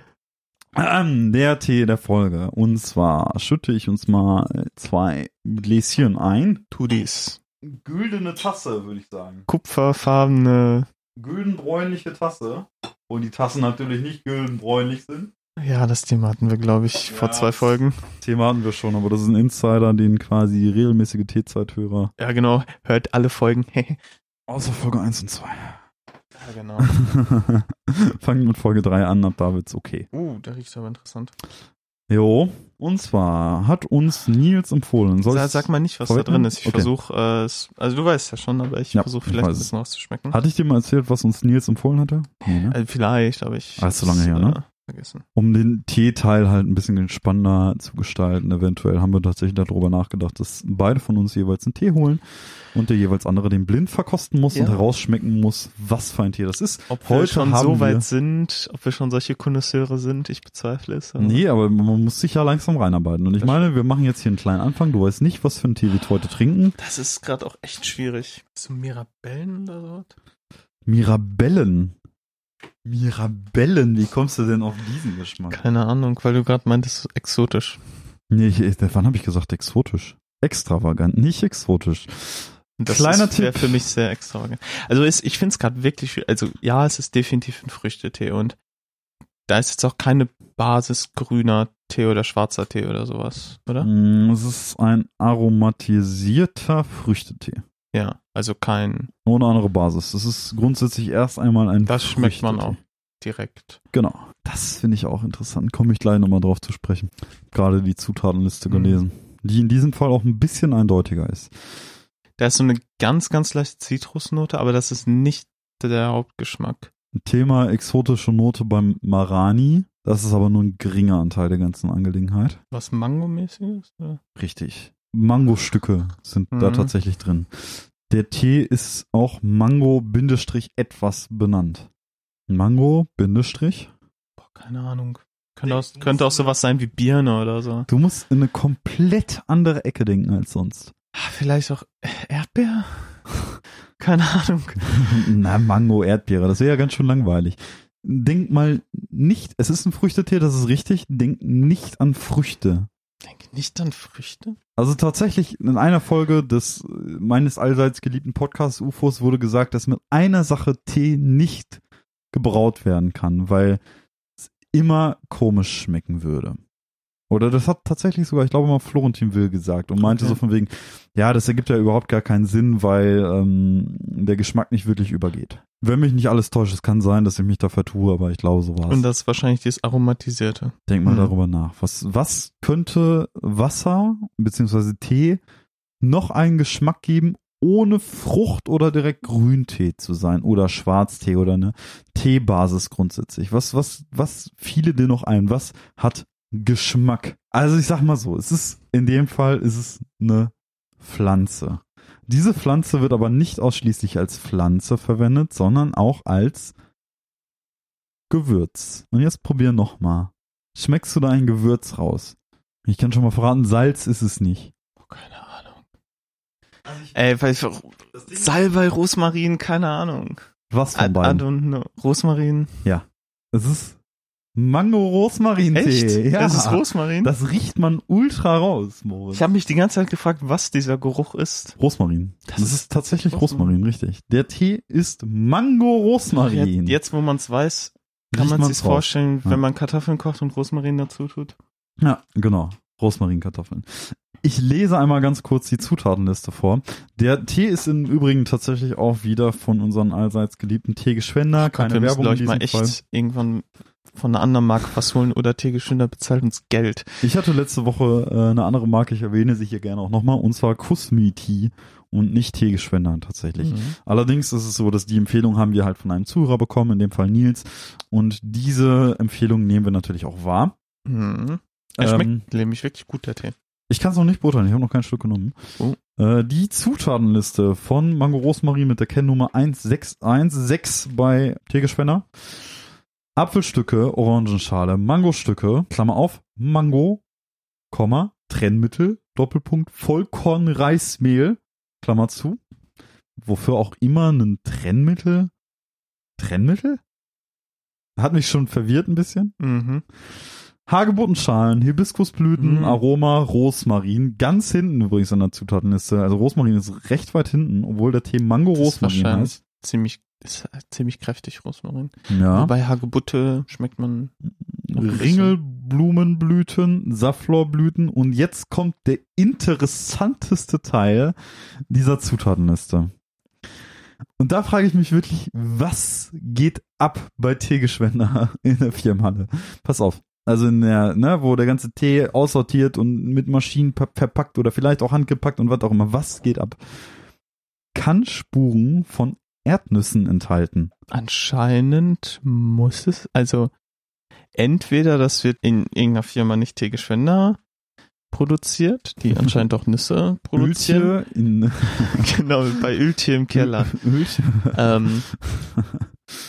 [SPEAKER 3] Ähm, der Tee der Folge. Und zwar schütte ich uns mal zwei Gläschen ein.
[SPEAKER 2] Tu dies.
[SPEAKER 3] Güldene Tasse, würde ich sagen.
[SPEAKER 2] Kupferfarbene,
[SPEAKER 3] Güldenbräunliche Tasse. Wo die Tassen natürlich nicht güldenbräunlich sind.
[SPEAKER 2] Ja, das Thema hatten wir, glaube ich, vor
[SPEAKER 3] Ja.
[SPEAKER 2] zwei Folgen.
[SPEAKER 3] Thema hatten wir schon, aber das ist ein Insider, den quasi regelmäßige Teezeithörer.
[SPEAKER 2] Ja, genau, hört alle Folgen. ja,
[SPEAKER 3] Außer Folge 1 und 2.
[SPEAKER 2] genau.
[SPEAKER 3] Fangen mit Folge 3 an, ab da wird's okay.
[SPEAKER 2] Uh, der riecht aber interessant.
[SPEAKER 3] Jo, und zwar hat uns Nils empfohlen. Soll
[SPEAKER 2] Sag, sag mal nicht, was da
[SPEAKER 3] vorwegnehmen?
[SPEAKER 2] drin ist. Ich
[SPEAKER 3] Okay.
[SPEAKER 2] versuche äh, es, also du weißt ja schon, aber ich
[SPEAKER 3] Ja,
[SPEAKER 2] versuche
[SPEAKER 3] ich
[SPEAKER 2] vielleicht ein bisschen auszuschmecken.
[SPEAKER 3] Hatte ich dir mal erzählt, was uns Nils empfohlen hatte? Nee, ne?
[SPEAKER 2] Äh, vielleicht, aber ich.
[SPEAKER 3] Ah, ist so lange her, ne?
[SPEAKER 2] Vergessen.
[SPEAKER 3] Um den Teeteil halt ein bisschen spannender zu gestalten, eventuell haben wir tatsächlich darüber nachgedacht, dass beide von uns jeweils einen Tee holen und der jeweils andere den blind verkosten muss und
[SPEAKER 2] Ja.
[SPEAKER 3] herausschmecken muss, was für ein Tee das ist.
[SPEAKER 2] Ob wir
[SPEAKER 3] Heute
[SPEAKER 2] schon
[SPEAKER 3] haben
[SPEAKER 2] so
[SPEAKER 3] wir-
[SPEAKER 2] weit sind, ob wir schon solche Konnoisseure sind, ich bezweifle es. aber-
[SPEAKER 3] Nee, aber man muss sich ja langsam reinarbeiten. Und ich meine, wir machen jetzt hier einen kleinen Anfang. Du weißt nicht, was für ein Tee wir heute trinken.
[SPEAKER 2] Das ist gerade auch echt schwierig. So Mirabellen oder so?
[SPEAKER 3] Mirabellen. Mirabellen, wie kommst du denn auf diesen Geschmack?
[SPEAKER 2] Keine Ahnung, weil du gerade meintest, exotisch.
[SPEAKER 3] Nee, ich, wann habe ich gesagt exotisch? Extravagant, nicht exotisch.
[SPEAKER 2] Das
[SPEAKER 3] Kleiner
[SPEAKER 2] ist,
[SPEAKER 3] Tipp.
[SPEAKER 2] für mich sehr extravagant. Also ist, ich finde es gerade wirklich, also ja, es ist definitiv ein Früchtetee und da ist jetzt auch keine Basis grüner Tee oder schwarzer Tee oder sowas, oder?
[SPEAKER 3] Mm, Es ist ein aromatisierter Früchtetee.
[SPEAKER 2] Ja, also kein,
[SPEAKER 3] Ohne andere Basis. Es ist grundsätzlich erst einmal ein
[SPEAKER 2] das schmeckt man auch direkt.
[SPEAKER 3] Genau. Das finde ich auch interessant. Komme ich gleich nochmal drauf zu sprechen. Gerade die Zutatenliste
[SPEAKER 2] Mhm.
[SPEAKER 3] gelesen. Die in diesem Fall auch ein bisschen eindeutiger ist.
[SPEAKER 2] Da ist so eine ganz, ganz leichte Zitrusnote, aber das ist nicht der Hauptgeschmack.
[SPEAKER 3] Thema exotische Note beim Marani. Das ist aber nur ein geringer Anteil der ganzen Angelegenheit.
[SPEAKER 2] Was Mango-mäßiges?
[SPEAKER 3] Richtig. Mangostücke sind da
[SPEAKER 2] Mhm.
[SPEAKER 3] tatsächlich drin. Der Tee ist auch Mango-etwas benannt. Mango-Bindestrich.
[SPEAKER 2] Boah, keine Ahnung. Könnte auch, könnte auch sowas sein wie Birne oder so.
[SPEAKER 3] Du musst in eine komplett andere Ecke denken als sonst.
[SPEAKER 2] Ah, Vielleicht auch Erdbeer? Keine Ahnung.
[SPEAKER 3] Na, Mango, Erdbeere, das wäre ja ganz schön langweilig. Denk mal nicht, es ist ein Früchtetee, das ist richtig, denk nicht an Früchte.
[SPEAKER 2] Denke nicht an Früchte.
[SPEAKER 3] Also tatsächlich in einer Folge des meines allseits geliebten Podcasts UFOs wurde gesagt, dass mit einer Sache Tee nicht gebraut werden kann, weil es immer komisch schmecken würde. Oder das hat tatsächlich sogar, ich glaube mal Florentin Will gesagt und meinte
[SPEAKER 2] Okay.
[SPEAKER 3] so von wegen, ja, das ergibt ja überhaupt gar keinen Sinn, weil ähm, der Geschmack nicht wirklich übergeht. Wenn mich nicht alles täuscht, es kann sein, dass ich mich da vertue, aber ich glaube, so war
[SPEAKER 2] Und das ist wahrscheinlich dieses Aromatisierte.
[SPEAKER 3] Denk mal
[SPEAKER 2] Mhm.
[SPEAKER 3] darüber nach. Was, was könnte Wasser beziehungsweise Tee noch einen Geschmack geben, ohne Frucht oder direkt Grüntee zu sein oder Schwarztee oder eine Teebasis grundsätzlich? Was, was, was fiele dir noch ein? Was hat Geschmack? Also ich sag mal so, es ist, in dem Fall ist es eine Pflanze. Diese Pflanze wird aber nicht ausschließlich als Pflanze verwendet, sondern auch als Gewürz. Und jetzt probier noch mal. Schmeckst du da ein Gewürz raus? Ich kann schon mal verraten, Salz ist es nicht.
[SPEAKER 2] Oh, keine Ahnung. Ey, weil ich, Salbei, Rosmarin, keine Ahnung.
[SPEAKER 3] Was von
[SPEAKER 2] I, I
[SPEAKER 3] beiden?
[SPEAKER 2] don't know. Rosmarin.
[SPEAKER 3] Es ist Mango-Rosmarin-Tee.
[SPEAKER 2] Echt?
[SPEAKER 3] Ja.
[SPEAKER 2] Das ist Rosmarin?
[SPEAKER 3] Das riecht man ultra raus, Moritz.
[SPEAKER 2] ich habe mich die ganze Zeit gefragt, was dieser Geruch ist.
[SPEAKER 3] Rosmarin. Das,
[SPEAKER 2] Das
[SPEAKER 3] ist tatsächlich
[SPEAKER 2] Rosmarin.
[SPEAKER 3] Rosmarin, richtig. Der Tee ist Mango-Rosmarin.
[SPEAKER 2] Jetzt, jetzt wo man es weiß, kann man sich vorstellen,
[SPEAKER 3] Ja.
[SPEAKER 2] wenn man Kartoffeln kocht und Rosmarin dazu tut.
[SPEAKER 3] Ja, genau. Rosmarinkartoffeln. Ich lese einmal ganz kurz die Zutatenliste vor. Der Tee ist im Übrigen tatsächlich auch wieder von unseren allseits geliebten Teegeschwender. Keine Werbung in
[SPEAKER 2] ich, mal
[SPEAKER 3] diesem
[SPEAKER 2] echt
[SPEAKER 3] Fall.
[SPEAKER 2] irgendwann von einer anderen Marke was holen oder Teegeschwinder bezahlt uns Geld.
[SPEAKER 3] Ich hatte letzte Woche äh, eine andere Marke, ich erwähne sie hier gerne auch nochmal, und zwar Kusmi Tea und nicht Teegeschwender tatsächlich.
[SPEAKER 2] Mhm.
[SPEAKER 3] Allerdings ist es so, dass die Empfehlung haben wir halt von einem Zuhörer bekommen, in dem Fall Nils. Und diese Empfehlung nehmen wir natürlich auch wahr.
[SPEAKER 2] Mhm. Er
[SPEAKER 3] Ähm,
[SPEAKER 2] schmeckt nämlich wirklich gut, der Tee.
[SPEAKER 3] Ich kann es noch nicht beurteilen, ich habe noch kein Stück genommen.
[SPEAKER 2] Oh.
[SPEAKER 3] Äh, die Zutatenliste von Mango Rosmarin mit der Kennnummer 1616 bei Teegeschwender Apfelstücke, Orangenschale, Mangostücke, Klammer auf, Mango, Komma, Trennmittel, Doppelpunkt, Vollkornreismehl, Klammer zu. Wofür auch immer ein Trennmittel? Trennmittel? Hat mich schon verwirrt ein bisschen.
[SPEAKER 2] Mhm.
[SPEAKER 3] Hagebuttenschalen, Hibiskusblüten,
[SPEAKER 2] Mhm.
[SPEAKER 3] Aroma, Rosmarin. Ganz hinten übrigens an der Zutatenliste. Also Rosmarin ist recht weit hinten, obwohl der Tee Mango Rosmarin
[SPEAKER 2] wahrscheinlich
[SPEAKER 3] heißt.
[SPEAKER 2] ziemlich, ist ziemlich kräftig, Rosmarin.
[SPEAKER 3] Ja.
[SPEAKER 2] Wobei Hagebutte schmeckt man.
[SPEAKER 3] Ringelblumenblüten, Safflorblüten und jetzt kommt der interessanteste Teil dieser Zutatenliste. Und da frage ich mich wirklich, was geht ab bei Teegeschwender in der Firmenhalle? Pass auf. Also in der, ne, wo der ganze Tee aussortiert und mit Maschinen pa- verpackt oder vielleicht auch handgepackt und was auch immer. Was geht ab? Kann Spuren von Erdnüssen enthalten.
[SPEAKER 2] Anscheinend muss es, also entweder das wird in irgendeiner Firma nicht Teegeschwender produziert, die anscheinend auch Nüsse produzieren.
[SPEAKER 3] Öltje in
[SPEAKER 2] Genau, bei Öltier im Keller.
[SPEAKER 3] Öltje.
[SPEAKER 2] ähm,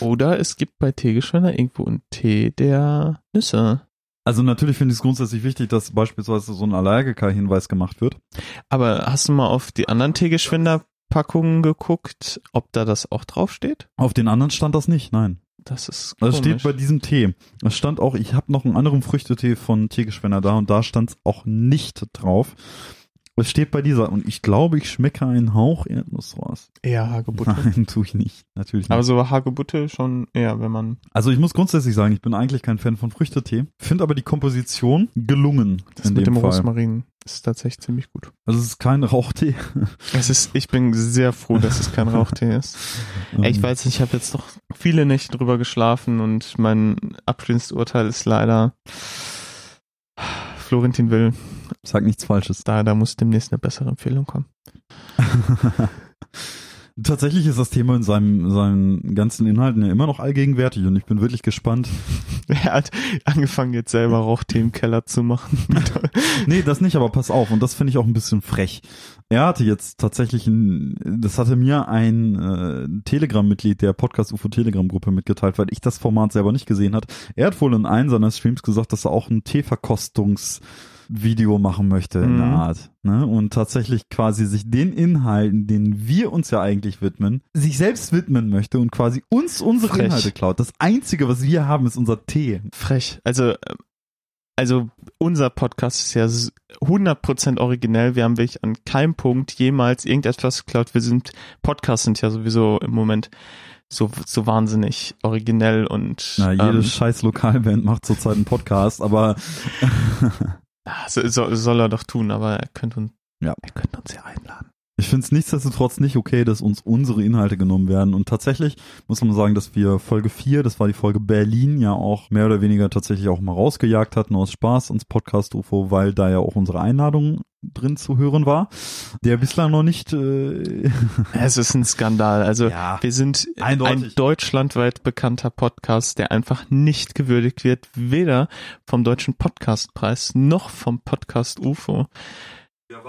[SPEAKER 2] oder es gibt bei Teegeschwender irgendwo einen Tee der Nüsse.
[SPEAKER 3] Also natürlich finde ich es grundsätzlich wichtig, dass beispielsweise so ein Allergiker-Hinweis gemacht wird.
[SPEAKER 2] Aber hast du mal auf die anderen Teegeschwender-Packungen geguckt, ob da das auch draufsteht?
[SPEAKER 3] Auf den anderen stand das nicht, nein.
[SPEAKER 2] Das ist
[SPEAKER 3] Also
[SPEAKER 2] komisch.
[SPEAKER 3] steht bei diesem Tee. Es stand auch, ich habe noch einen anderen Früchtetee von Teegeschwender da und da stand es auch nicht drauf. Es steht bei dieser und ich glaube, ich schmecke einen Hauch Erdnuss raus.
[SPEAKER 2] eher Hagebutte.
[SPEAKER 3] Nein, tue ich nicht. Natürlich nicht.
[SPEAKER 2] Aber so Hagebutte schon eher, wenn man
[SPEAKER 3] also ich muss grundsätzlich sagen, ich bin eigentlich kein Fan von Früchtetee. Finde aber die Komposition gelungen
[SPEAKER 2] das
[SPEAKER 3] in
[SPEAKER 2] mit
[SPEAKER 3] dem
[SPEAKER 2] dem
[SPEAKER 3] Fall.
[SPEAKER 2] Rosmarin ist tatsächlich ziemlich gut.
[SPEAKER 3] Also es ist kein Rauchtee.
[SPEAKER 2] Es ist, ich bin sehr froh, dass es kein Rauchtee ist. Ey, Ich weiß nicht, ich habe jetzt noch viele Nächte drüber geschlafen und mein abschließendes Urteil ist leider Florentin will.
[SPEAKER 3] Sag nichts Falsches.
[SPEAKER 2] Da, da muss demnächst eine bessere Empfehlung kommen.
[SPEAKER 3] Tatsächlich ist das Thema in seinem, seinen ganzen Inhalten ja immer noch allgegenwärtig und ich bin wirklich gespannt.
[SPEAKER 2] Er hat angefangen jetzt selber Rauchtee im Keller zu machen.
[SPEAKER 3] Nee, das nicht, aber pass auf und das finde ich auch ein bisschen frech. Er hatte jetzt tatsächlich ein, das hatte mir ein äh, Telegram-Mitglied der Podcast UFO Telegram-Gruppe mitgeteilt, weil ich das Format selber nicht gesehen hat. Er hat wohl in einem seiner Streams gesagt, dass er auch ein Teeverkostungs Video machen möchte in der
[SPEAKER 2] Mhm.
[SPEAKER 3] Art. Ne? Und tatsächlich quasi sich den Inhalten, denen wir uns ja eigentlich widmen, sich selbst widmen möchte und quasi uns unsere
[SPEAKER 2] Frech.
[SPEAKER 3] Inhalte klaut. Das Einzige, was wir haben, ist unser Tee.
[SPEAKER 2] Frech. Also, äh, also unser Podcast ist ja s- 100% originell. Wir haben wirklich an keinem Punkt jemals irgendetwas geklaut. Wir sind, Podcasts sind ja sowieso im Moment so, so wahnsinnig originell und
[SPEAKER 3] Na, jede
[SPEAKER 2] ähm,
[SPEAKER 3] scheiß Lokalband macht zurzeit einen Podcast, aber
[SPEAKER 2] so, soll er doch tun, aber er könnte uns,
[SPEAKER 3] Ja.
[SPEAKER 2] er könnte uns ja einladen.
[SPEAKER 3] Ich finde es nichtsdestotrotz nicht okay, dass uns unsere Inhalte genommen werden. Und tatsächlich muss man sagen, dass wir Folge 4, das war die Folge Berlin, ja auch mehr oder weniger tatsächlich auch mal rausgejagt hatten aus Spaß ins Podcast UFO, weil da ja auch unsere Einladung drin zu hören war, der bislang noch nicht äh,
[SPEAKER 2] Es ist ein Skandal. Also
[SPEAKER 3] ja,
[SPEAKER 2] wir sind
[SPEAKER 3] Eindeutig.
[SPEAKER 2] ein deutschlandweit bekannter Podcast, der einfach nicht gewürdigt wird, weder vom Deutschen Podcastpreis noch vom Podcast UFO.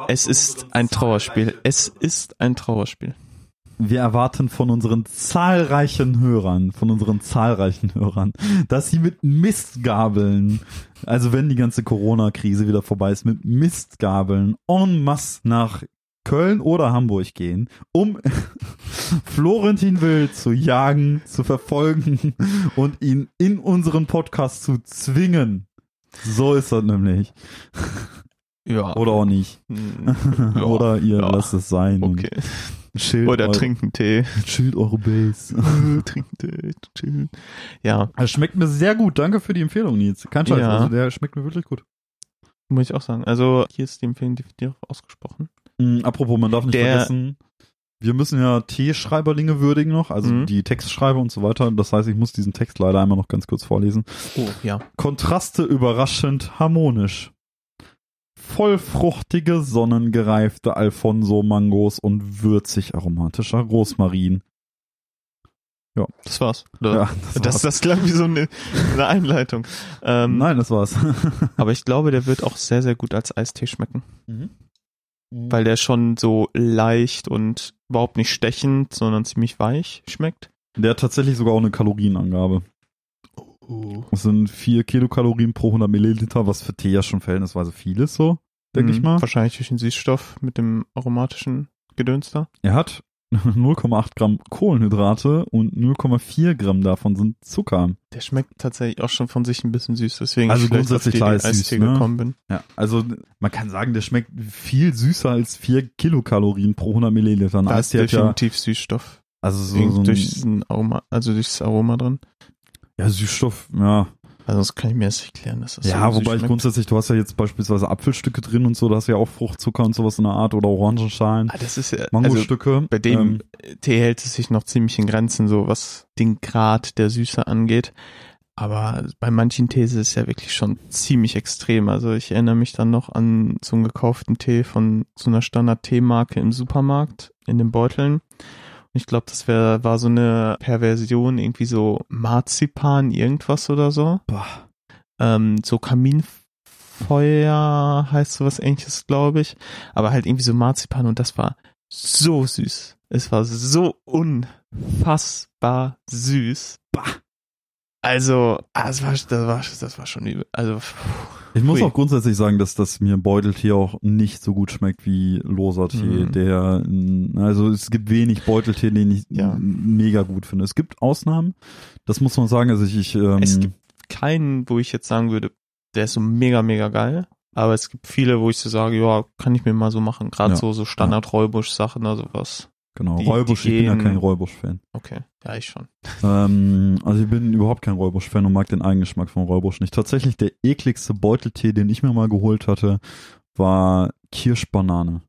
[SPEAKER 2] Es ist ein Trauerspiel. Es ist ein Trauerspiel.
[SPEAKER 3] Wir erwarten von unseren zahlreichen Hörern, von unseren zahlreichen Hörern, dass sie mit Mistgabeln, also wenn die ganze Corona-Krise wieder vorbei ist, mit Mistgabeln en masse nach Köln oder Hamburg gehen, um Florentin Will zu jagen, zu verfolgen und ihn in unseren Podcast zu zwingen. So ist das nämlich.
[SPEAKER 2] Ja.
[SPEAKER 3] Oder auch nicht.
[SPEAKER 2] Hm, ja,
[SPEAKER 3] Oder ihr
[SPEAKER 2] ja.
[SPEAKER 3] lasst es sein
[SPEAKER 2] Okay.
[SPEAKER 3] Und chillt,
[SPEAKER 2] Oder trinken Tee.
[SPEAKER 3] chillt eure Base.
[SPEAKER 2] trinken Tee. Chillen. Ja,
[SPEAKER 3] Er schmeckt mir sehr gut. Danke für die Empfehlung, Nils. Kein Scheiß.
[SPEAKER 2] Ja.
[SPEAKER 3] Also der schmeckt mir wirklich gut.
[SPEAKER 2] muss ich auch sagen. Also hier ist die Empfehlung definitiv ausgesprochen.
[SPEAKER 3] Mm, apropos, man darf nicht
[SPEAKER 2] Der-
[SPEAKER 3] vergessen, wir müssen ja T-Schreiberlinge würdigen noch, also
[SPEAKER 2] Mhm.
[SPEAKER 3] die Textschreiber und so weiter. Das heißt, ich muss diesen Text leider einmal noch ganz kurz vorlesen.
[SPEAKER 2] Oh, ja.
[SPEAKER 3] Kontraste überraschend harmonisch. Vollfruchtige, sonnengereifte Alfonso-Mangos und würzig aromatischer Rosmarin.
[SPEAKER 2] Das war's.
[SPEAKER 3] Ja,
[SPEAKER 2] das,
[SPEAKER 3] war's.
[SPEAKER 2] das, klang wie so eine, eine Einleitung. Ähm,
[SPEAKER 3] Nein, das war's.
[SPEAKER 2] Aber ich glaube, der wird auch sehr, sehr gut als Eistee schmecken.
[SPEAKER 3] Mhm.
[SPEAKER 2] Weil der schon so leicht und überhaupt nicht stechend, sondern ziemlich weich schmeckt.
[SPEAKER 3] Der hat tatsächlich sogar auch eine Kalorienangabe.
[SPEAKER 2] Uh.
[SPEAKER 3] Das sind 4 Kilokalorien pro 100 Milliliter, was für Tee ja schon verhältnisweise viel ist, so, denke ich
[SPEAKER 2] Mhm.
[SPEAKER 3] mal.
[SPEAKER 2] Wahrscheinlich durch den Süßstoff mit dem aromatischen Gedöns da.
[SPEAKER 3] Er hat 0,8 Gramm Kohlenhydrate und 0,4 Gramm davon sind Zucker.
[SPEAKER 2] Der schmeckt tatsächlich auch schon von sich ein bisschen süß, deswegen
[SPEAKER 3] Also
[SPEAKER 2] ich
[SPEAKER 3] grundsätzlich klar ist süß, ne?
[SPEAKER 2] gekommen bin.
[SPEAKER 3] Ja, also man kann sagen, der schmeckt viel süßer als 4 Kilokalorien pro 100 Milliliter. Ein
[SPEAKER 2] Da ist
[SPEAKER 3] Eistee ja,
[SPEAKER 2] definitiv Süßstoff.
[SPEAKER 3] also so, so
[SPEAKER 2] durch
[SPEAKER 3] ein,
[SPEAKER 2] Aroma, also durch das Aroma drin.
[SPEAKER 3] Ja, Süßstoff, ja.
[SPEAKER 2] Also das kann ich mir jetzt nicht klären, dass das
[SPEAKER 3] Ja,
[SPEAKER 2] so
[SPEAKER 3] wobei ich
[SPEAKER 2] schmeckt.
[SPEAKER 3] grundsätzlich, du hast ja jetzt beispielsweise Apfelstücke drin und so, da hast du ja auch Fruchtzucker und sowas in der Art oder Orangenschalen,
[SPEAKER 2] Ah, das ist ja, also
[SPEAKER 3] Mangostücke.
[SPEAKER 2] bei dem
[SPEAKER 3] ähm,
[SPEAKER 2] Tee hält es sich noch ziemlich in Grenzen, so was den Grad der Süße angeht. Aber bei manchen Tees ist es ja wirklich schon ziemlich extrem. Also ich erinnere mich dann noch an so einen gekauften Tee von so einer Standard-Teemarke im Supermarkt in den Beuteln. Ich glaube, das wär, war so eine Perversion, irgendwie so Marzipan, irgendwas oder so.
[SPEAKER 3] boah,
[SPEAKER 2] Ähm, so Kaminfeuer heißt sowas ähnliches, glaube ich. Aber halt irgendwie so Marzipan und das war so süß. Es war so unfassbar süß.
[SPEAKER 3] Bah.
[SPEAKER 2] Also, ah, das war, das war, das war schon übel. Also, pff,
[SPEAKER 3] Ich muss
[SPEAKER 2] Hui.
[SPEAKER 3] auch grundsätzlich sagen, dass das mir Beuteltee auch nicht so gut schmeckt wie loser Tee.
[SPEAKER 2] Mhm.
[SPEAKER 3] Der, also es gibt wenig Beuteltee, den ich
[SPEAKER 2] Ja.
[SPEAKER 3] mega gut finde. Es gibt Ausnahmen, das muss man sagen. Also ich, ich ähm,
[SPEAKER 2] es gibt keinen, wo ich jetzt sagen würde, der ist so mega, mega geil. Aber es gibt viele, wo ich so sage, ja, kann ich mir mal so machen. Gerade
[SPEAKER 3] Ja.
[SPEAKER 2] so, so Standard-Räubusch-Sachen oder sowas.
[SPEAKER 3] Genau
[SPEAKER 2] die-
[SPEAKER 3] Räubusch.
[SPEAKER 2] die
[SPEAKER 3] ich bin ja kein Räubusch-Fan.
[SPEAKER 2] Okay, ja, ich schon.
[SPEAKER 3] Ähm, also ich bin überhaupt kein Räubusch-Fan und mag den Eigengeschmack von Räubusch nicht. Tatsächlich der ekligste Beuteltee, den ich mir mal geholt hatte, war Kirschbanane.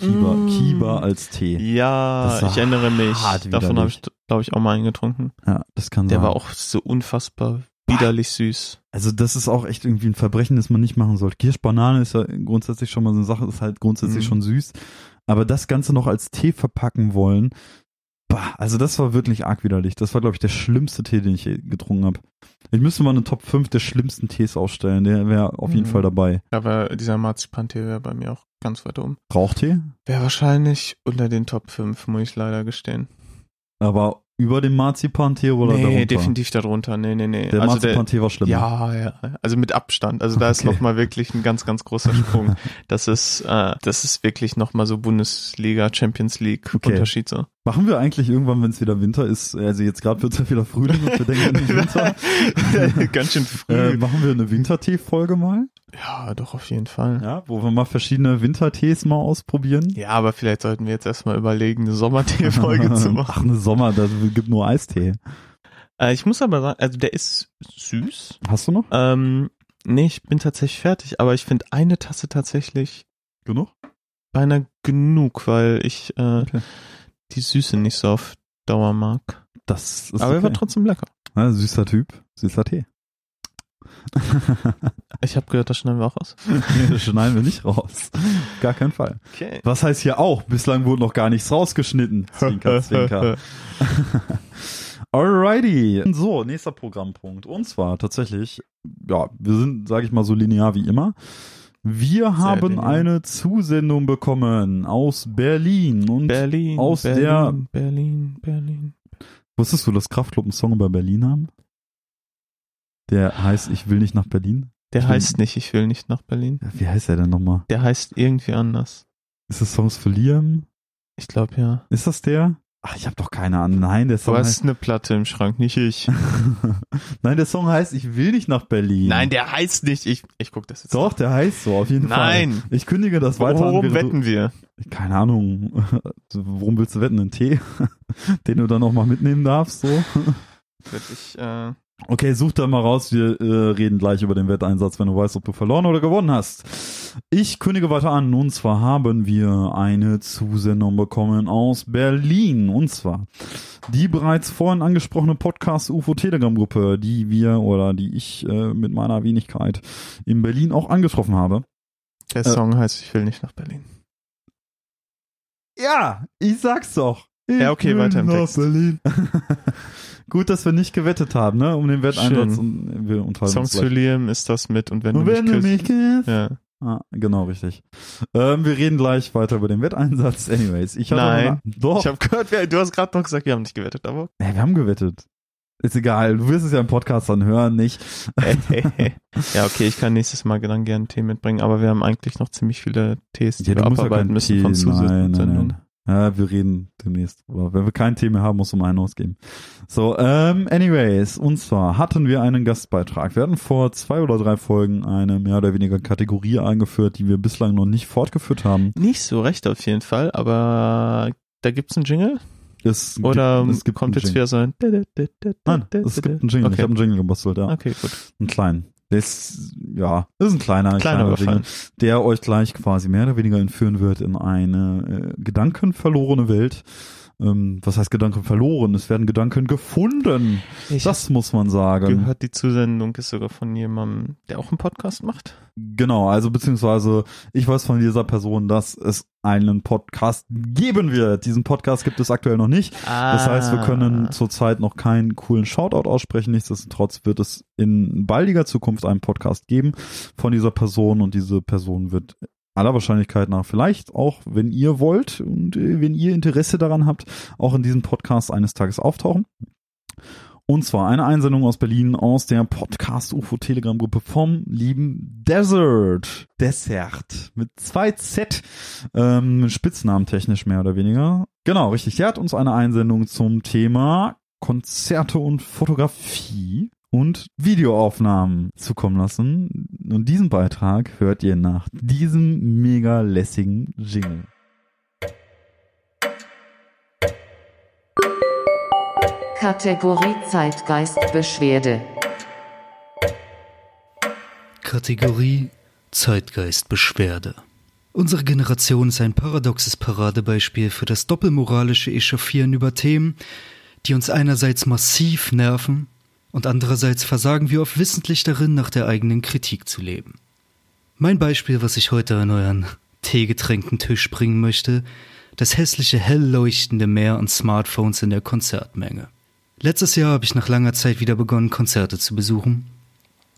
[SPEAKER 3] Kiba,
[SPEAKER 2] Mm.
[SPEAKER 3] Kiba als Tee.
[SPEAKER 2] Ja, ich erinnere mich. Davon habe ich, glaube ich, auch mal einen getrunken.
[SPEAKER 3] Ja, das kann
[SPEAKER 2] Der
[SPEAKER 3] sein.
[SPEAKER 2] war auch so unfassbar widerlich süß.
[SPEAKER 3] Also das ist auch echt irgendwie ein Verbrechen, das man nicht machen sollte. Kirschbanane ist ja grundsätzlich schon mal so eine Sache, ist halt grundsätzlich
[SPEAKER 2] Mhm.
[SPEAKER 3] schon süß. Aber das Ganze noch als Tee verpacken wollen, bah, also das war wirklich arg widerlich. Das war, glaube ich, der schlimmste Tee, den ich je getrunken habe. Ich müsste mal eine Top 5 der schlimmsten Tees aufstellen. Der wäre auf jeden
[SPEAKER 2] Mhm.
[SPEAKER 3] Fall dabei.
[SPEAKER 2] Aber dieser Marzipan-Tee wäre bei mir auch ganz weit oben.
[SPEAKER 3] Rauchtee?
[SPEAKER 2] Wäre wahrscheinlich unter den Top 5, muss ich leider gestehen.
[SPEAKER 3] Aber über dem Marzipantee oder
[SPEAKER 2] nee,
[SPEAKER 3] darunter?
[SPEAKER 2] definitiv darunter. Nee, nee, nee.
[SPEAKER 3] Der
[SPEAKER 2] also der,
[SPEAKER 3] Marzipantee war schlimmer.
[SPEAKER 2] ja, ja. Also mit Abstand. Also da ist
[SPEAKER 3] Okay.
[SPEAKER 2] nochmal wirklich ein ganz, ganz großer Sprung. Das ist, äh, das ist wirklich nochmal so Bundesliga, Champions League
[SPEAKER 3] Okay.
[SPEAKER 2] Unterschied so.
[SPEAKER 3] Machen wir eigentlich irgendwann, wenn es wieder Winter ist, also jetzt gerade wird es ja wieder Frühling und wir denken an den Winter,
[SPEAKER 2] ganz schön früh.
[SPEAKER 3] äh, machen wir eine Wintertee-Folge mal?
[SPEAKER 2] ja, doch, auf jeden Fall.
[SPEAKER 3] Ja, wo wir mal verschiedene Wintertees mal ausprobieren.
[SPEAKER 2] Ja, aber vielleicht sollten wir jetzt erstmal überlegen, eine Sommertee-Folge zu machen.
[SPEAKER 3] Ach, eine Sommer, da gibt nur Eistee.
[SPEAKER 2] Äh, ich muss aber sagen, also der ist süß.
[SPEAKER 3] Hast du noch?
[SPEAKER 2] Ähm, nee, ich bin tatsächlich fertig, aber ich finde eine Tasse tatsächlich
[SPEAKER 3] Genug?
[SPEAKER 2] beinahe genug, weil ich äh,
[SPEAKER 3] Okay.
[SPEAKER 2] Die Süße nicht so auf Dauer mag.
[SPEAKER 3] Das ist
[SPEAKER 2] aber er war
[SPEAKER 3] okay.
[SPEAKER 2] trotzdem lecker.
[SPEAKER 3] Ja, süßer Typ, süßer Tee.
[SPEAKER 2] Ich habe gehört, das schneiden wir auch aus.
[SPEAKER 3] das schneiden wir nicht raus. Gar keinen Fall.
[SPEAKER 2] Okay.
[SPEAKER 3] Was heißt hier auch? Bislang wurde noch gar nichts rausgeschnitten. Zwinker, zwinker. Alrighty. So, nächster Programmpunkt. Und zwar tatsächlich, ja, wir sind, sage ich mal, so linear wie immer. Wir haben
[SPEAKER 2] linear.
[SPEAKER 3] eine Zusendung bekommen aus Berlin. Und
[SPEAKER 2] Berlin,
[SPEAKER 3] aus
[SPEAKER 2] Berlin,
[SPEAKER 3] der-
[SPEAKER 2] Berlin, Berlin.
[SPEAKER 3] wusstest du, dass Kraftklub einen Song über Berlin haben? Der heißt Ich will nicht nach Berlin.
[SPEAKER 2] Der
[SPEAKER 3] Ich
[SPEAKER 2] heißt nicht, ich will nicht nach Berlin.
[SPEAKER 3] Ja, Wie heißt der denn nochmal?
[SPEAKER 2] Der heißt irgendwie anders.
[SPEAKER 3] Ist das Songs für Liam?
[SPEAKER 2] Ich glaube ja.
[SPEAKER 3] Ist das der? Ach, ich habe doch keine Ahnung. Nein, der Song
[SPEAKER 2] Aber es
[SPEAKER 3] heißt
[SPEAKER 2] eine Platte im Schrank, nicht ich.
[SPEAKER 3] Nein, der Song heißt Ich will nicht nach Berlin.
[SPEAKER 2] Nein, der heißt nicht, ich, ich guck das jetzt.
[SPEAKER 3] Doch, der heißt so, auf jeden
[SPEAKER 2] Nein.
[SPEAKER 3] Fall. Ich kündige das weiter an.
[SPEAKER 2] Worum wetten wir?
[SPEAKER 3] Du, keine Ahnung. Worum willst du wetten? Einen Tee? Den du dann noch mal mitnehmen darfst, so?
[SPEAKER 2] Wett ich, äh,
[SPEAKER 3] Okay, such da mal raus. Wir äh, reden gleich über den Wetteinsatz, wenn du weißt, ob du verloren oder gewonnen hast. Ich kündige weiter an. Und zwar haben wir eine Zusendung bekommen aus Berlin. Und zwar die bereits vorhin angesprochene Podcast UFO Telegram Gruppe, die wir oder die ich äh, mit meiner Wenigkeit in Berlin auch angetroffen habe.
[SPEAKER 2] der
[SPEAKER 3] Äh.
[SPEAKER 2] Song heißt Ich will nicht nach Berlin.
[SPEAKER 3] Ja, ich sag's doch. Ich
[SPEAKER 2] Ja, okay, weiter im
[SPEAKER 3] nach
[SPEAKER 2] Text.
[SPEAKER 3] Berlin. Gut, dass wir nicht gewettet haben, ne, um den Wetteinsatz.
[SPEAKER 2] Schön.
[SPEAKER 3] Und wir unterhalten
[SPEAKER 2] Songs
[SPEAKER 3] uns
[SPEAKER 2] für. Liam ist das mit und wenn
[SPEAKER 3] Und
[SPEAKER 2] du
[SPEAKER 3] wenn
[SPEAKER 2] mich
[SPEAKER 3] du
[SPEAKER 2] küsst.
[SPEAKER 3] mich küsst.
[SPEAKER 2] ja.
[SPEAKER 3] Ah, genau, richtig. Ähm, wir reden gleich weiter über den Wetteinsatz. Anyways, ich hatte
[SPEAKER 2] Nein.
[SPEAKER 3] Noch, doch.
[SPEAKER 2] Ich habe gehört, du hast gerade noch gesagt, wir haben nicht gewettet, aber
[SPEAKER 3] nee, wir haben gewettet. Ist egal, du wirst es ja im Podcast dann hören, nicht?
[SPEAKER 2] ja, okay, ich kann nächstes Mal dann gerne einen Tee mitbringen, aber wir haben eigentlich noch ziemlich viele Tees, die
[SPEAKER 3] Ja,
[SPEAKER 2] wir
[SPEAKER 3] du ja
[SPEAKER 2] abarbeiten
[SPEAKER 3] keinen
[SPEAKER 2] müssen
[SPEAKER 3] Tee-
[SPEAKER 2] von
[SPEAKER 3] nein, nein,
[SPEAKER 2] Zusendungen.
[SPEAKER 3] nein. Ja, wir reden demnächst. Aber wenn wir kein mehr haben, muss um einen ausgeben. So, ähm, anyways, und zwar hatten wir einen Gastbeitrag. Wir hatten vor zwei oder drei Folgen eine mehr oder weniger Kategorie eingeführt, die wir bislang noch nicht fortgeführt haben.
[SPEAKER 2] Nicht so recht auf jeden Fall, aber da gibt's einen Jingle?
[SPEAKER 3] Es
[SPEAKER 2] Oder
[SPEAKER 3] gibt, es gibt
[SPEAKER 2] kommt jetzt wieder so ein
[SPEAKER 3] Nein, es gibt einen Jingle. Ich
[SPEAKER 2] Okay.
[SPEAKER 3] habe einen Jingle gebastelt, ja.
[SPEAKER 2] Okay, gut.
[SPEAKER 3] Einen kleinen. Ist, ja, das ist ein kleiner,
[SPEAKER 2] Kleiner
[SPEAKER 3] kleiner
[SPEAKER 2] fein.
[SPEAKER 3] der euch gleich quasi mehr oder weniger entführen wird in eine äh, gedankenverlorene Welt. Ähm, was heißt Gedanken verloren? Es werden Gedanken gefunden.
[SPEAKER 2] Ich
[SPEAKER 3] Das muss man sagen.
[SPEAKER 2] gehört, die Zusendung ist sogar von jemandem, der auch einen Podcast macht.
[SPEAKER 3] Genau, also beziehungsweise ich weiß von dieser Person, dass es einen Podcast geben wird. Diesen Podcast gibt es aktuell noch nicht. Das heißt, wir
[SPEAKER 2] Ah.
[SPEAKER 3] können zurzeit noch keinen coolen Shoutout aussprechen. Nichtsdestotrotz wird es in baldiger Zukunft einen Podcast geben von dieser Person und diese Person wird aller Wahrscheinlichkeit nach vielleicht auch, wenn ihr wollt und äh, wenn ihr Interesse daran habt, auch in diesem Podcast eines Tages auftauchen. Und zwar eine Einsendung aus Berlin aus der Podcast UFO Telegram Gruppe vom lieben Desert. Desert. Mit zwei Z. Ähm, Spitznamen technisch mehr oder weniger. Genau, richtig. Der hat uns eine Einsendung zum Thema Konzerte und Fotografie und Videoaufnahmen zukommen lassen. Und diesen Beitrag hört ihr nach diesem mega lässigen Jingle.
[SPEAKER 4] Kategorie Zeitgeist Beschwerde.
[SPEAKER 5] Kategorie Zeitgeistbeschwerde. Unsere Generation ist ein paradoxes Paradebeispiel für das doppelmoralische Echauffieren über Themen, die uns einerseits massiv nerven und andererseits versagen wir oft wissentlich darin, nach der eigenen Kritik zu leben. Mein Beispiel, was ich heute an euren teegetränkten Tisch bringen möchte, das hässliche hell leuchtende Meer an Smartphones in der Konzertmenge. Letztes Jahr habe ich nach langer Zeit wieder begonnen, Konzerte zu besuchen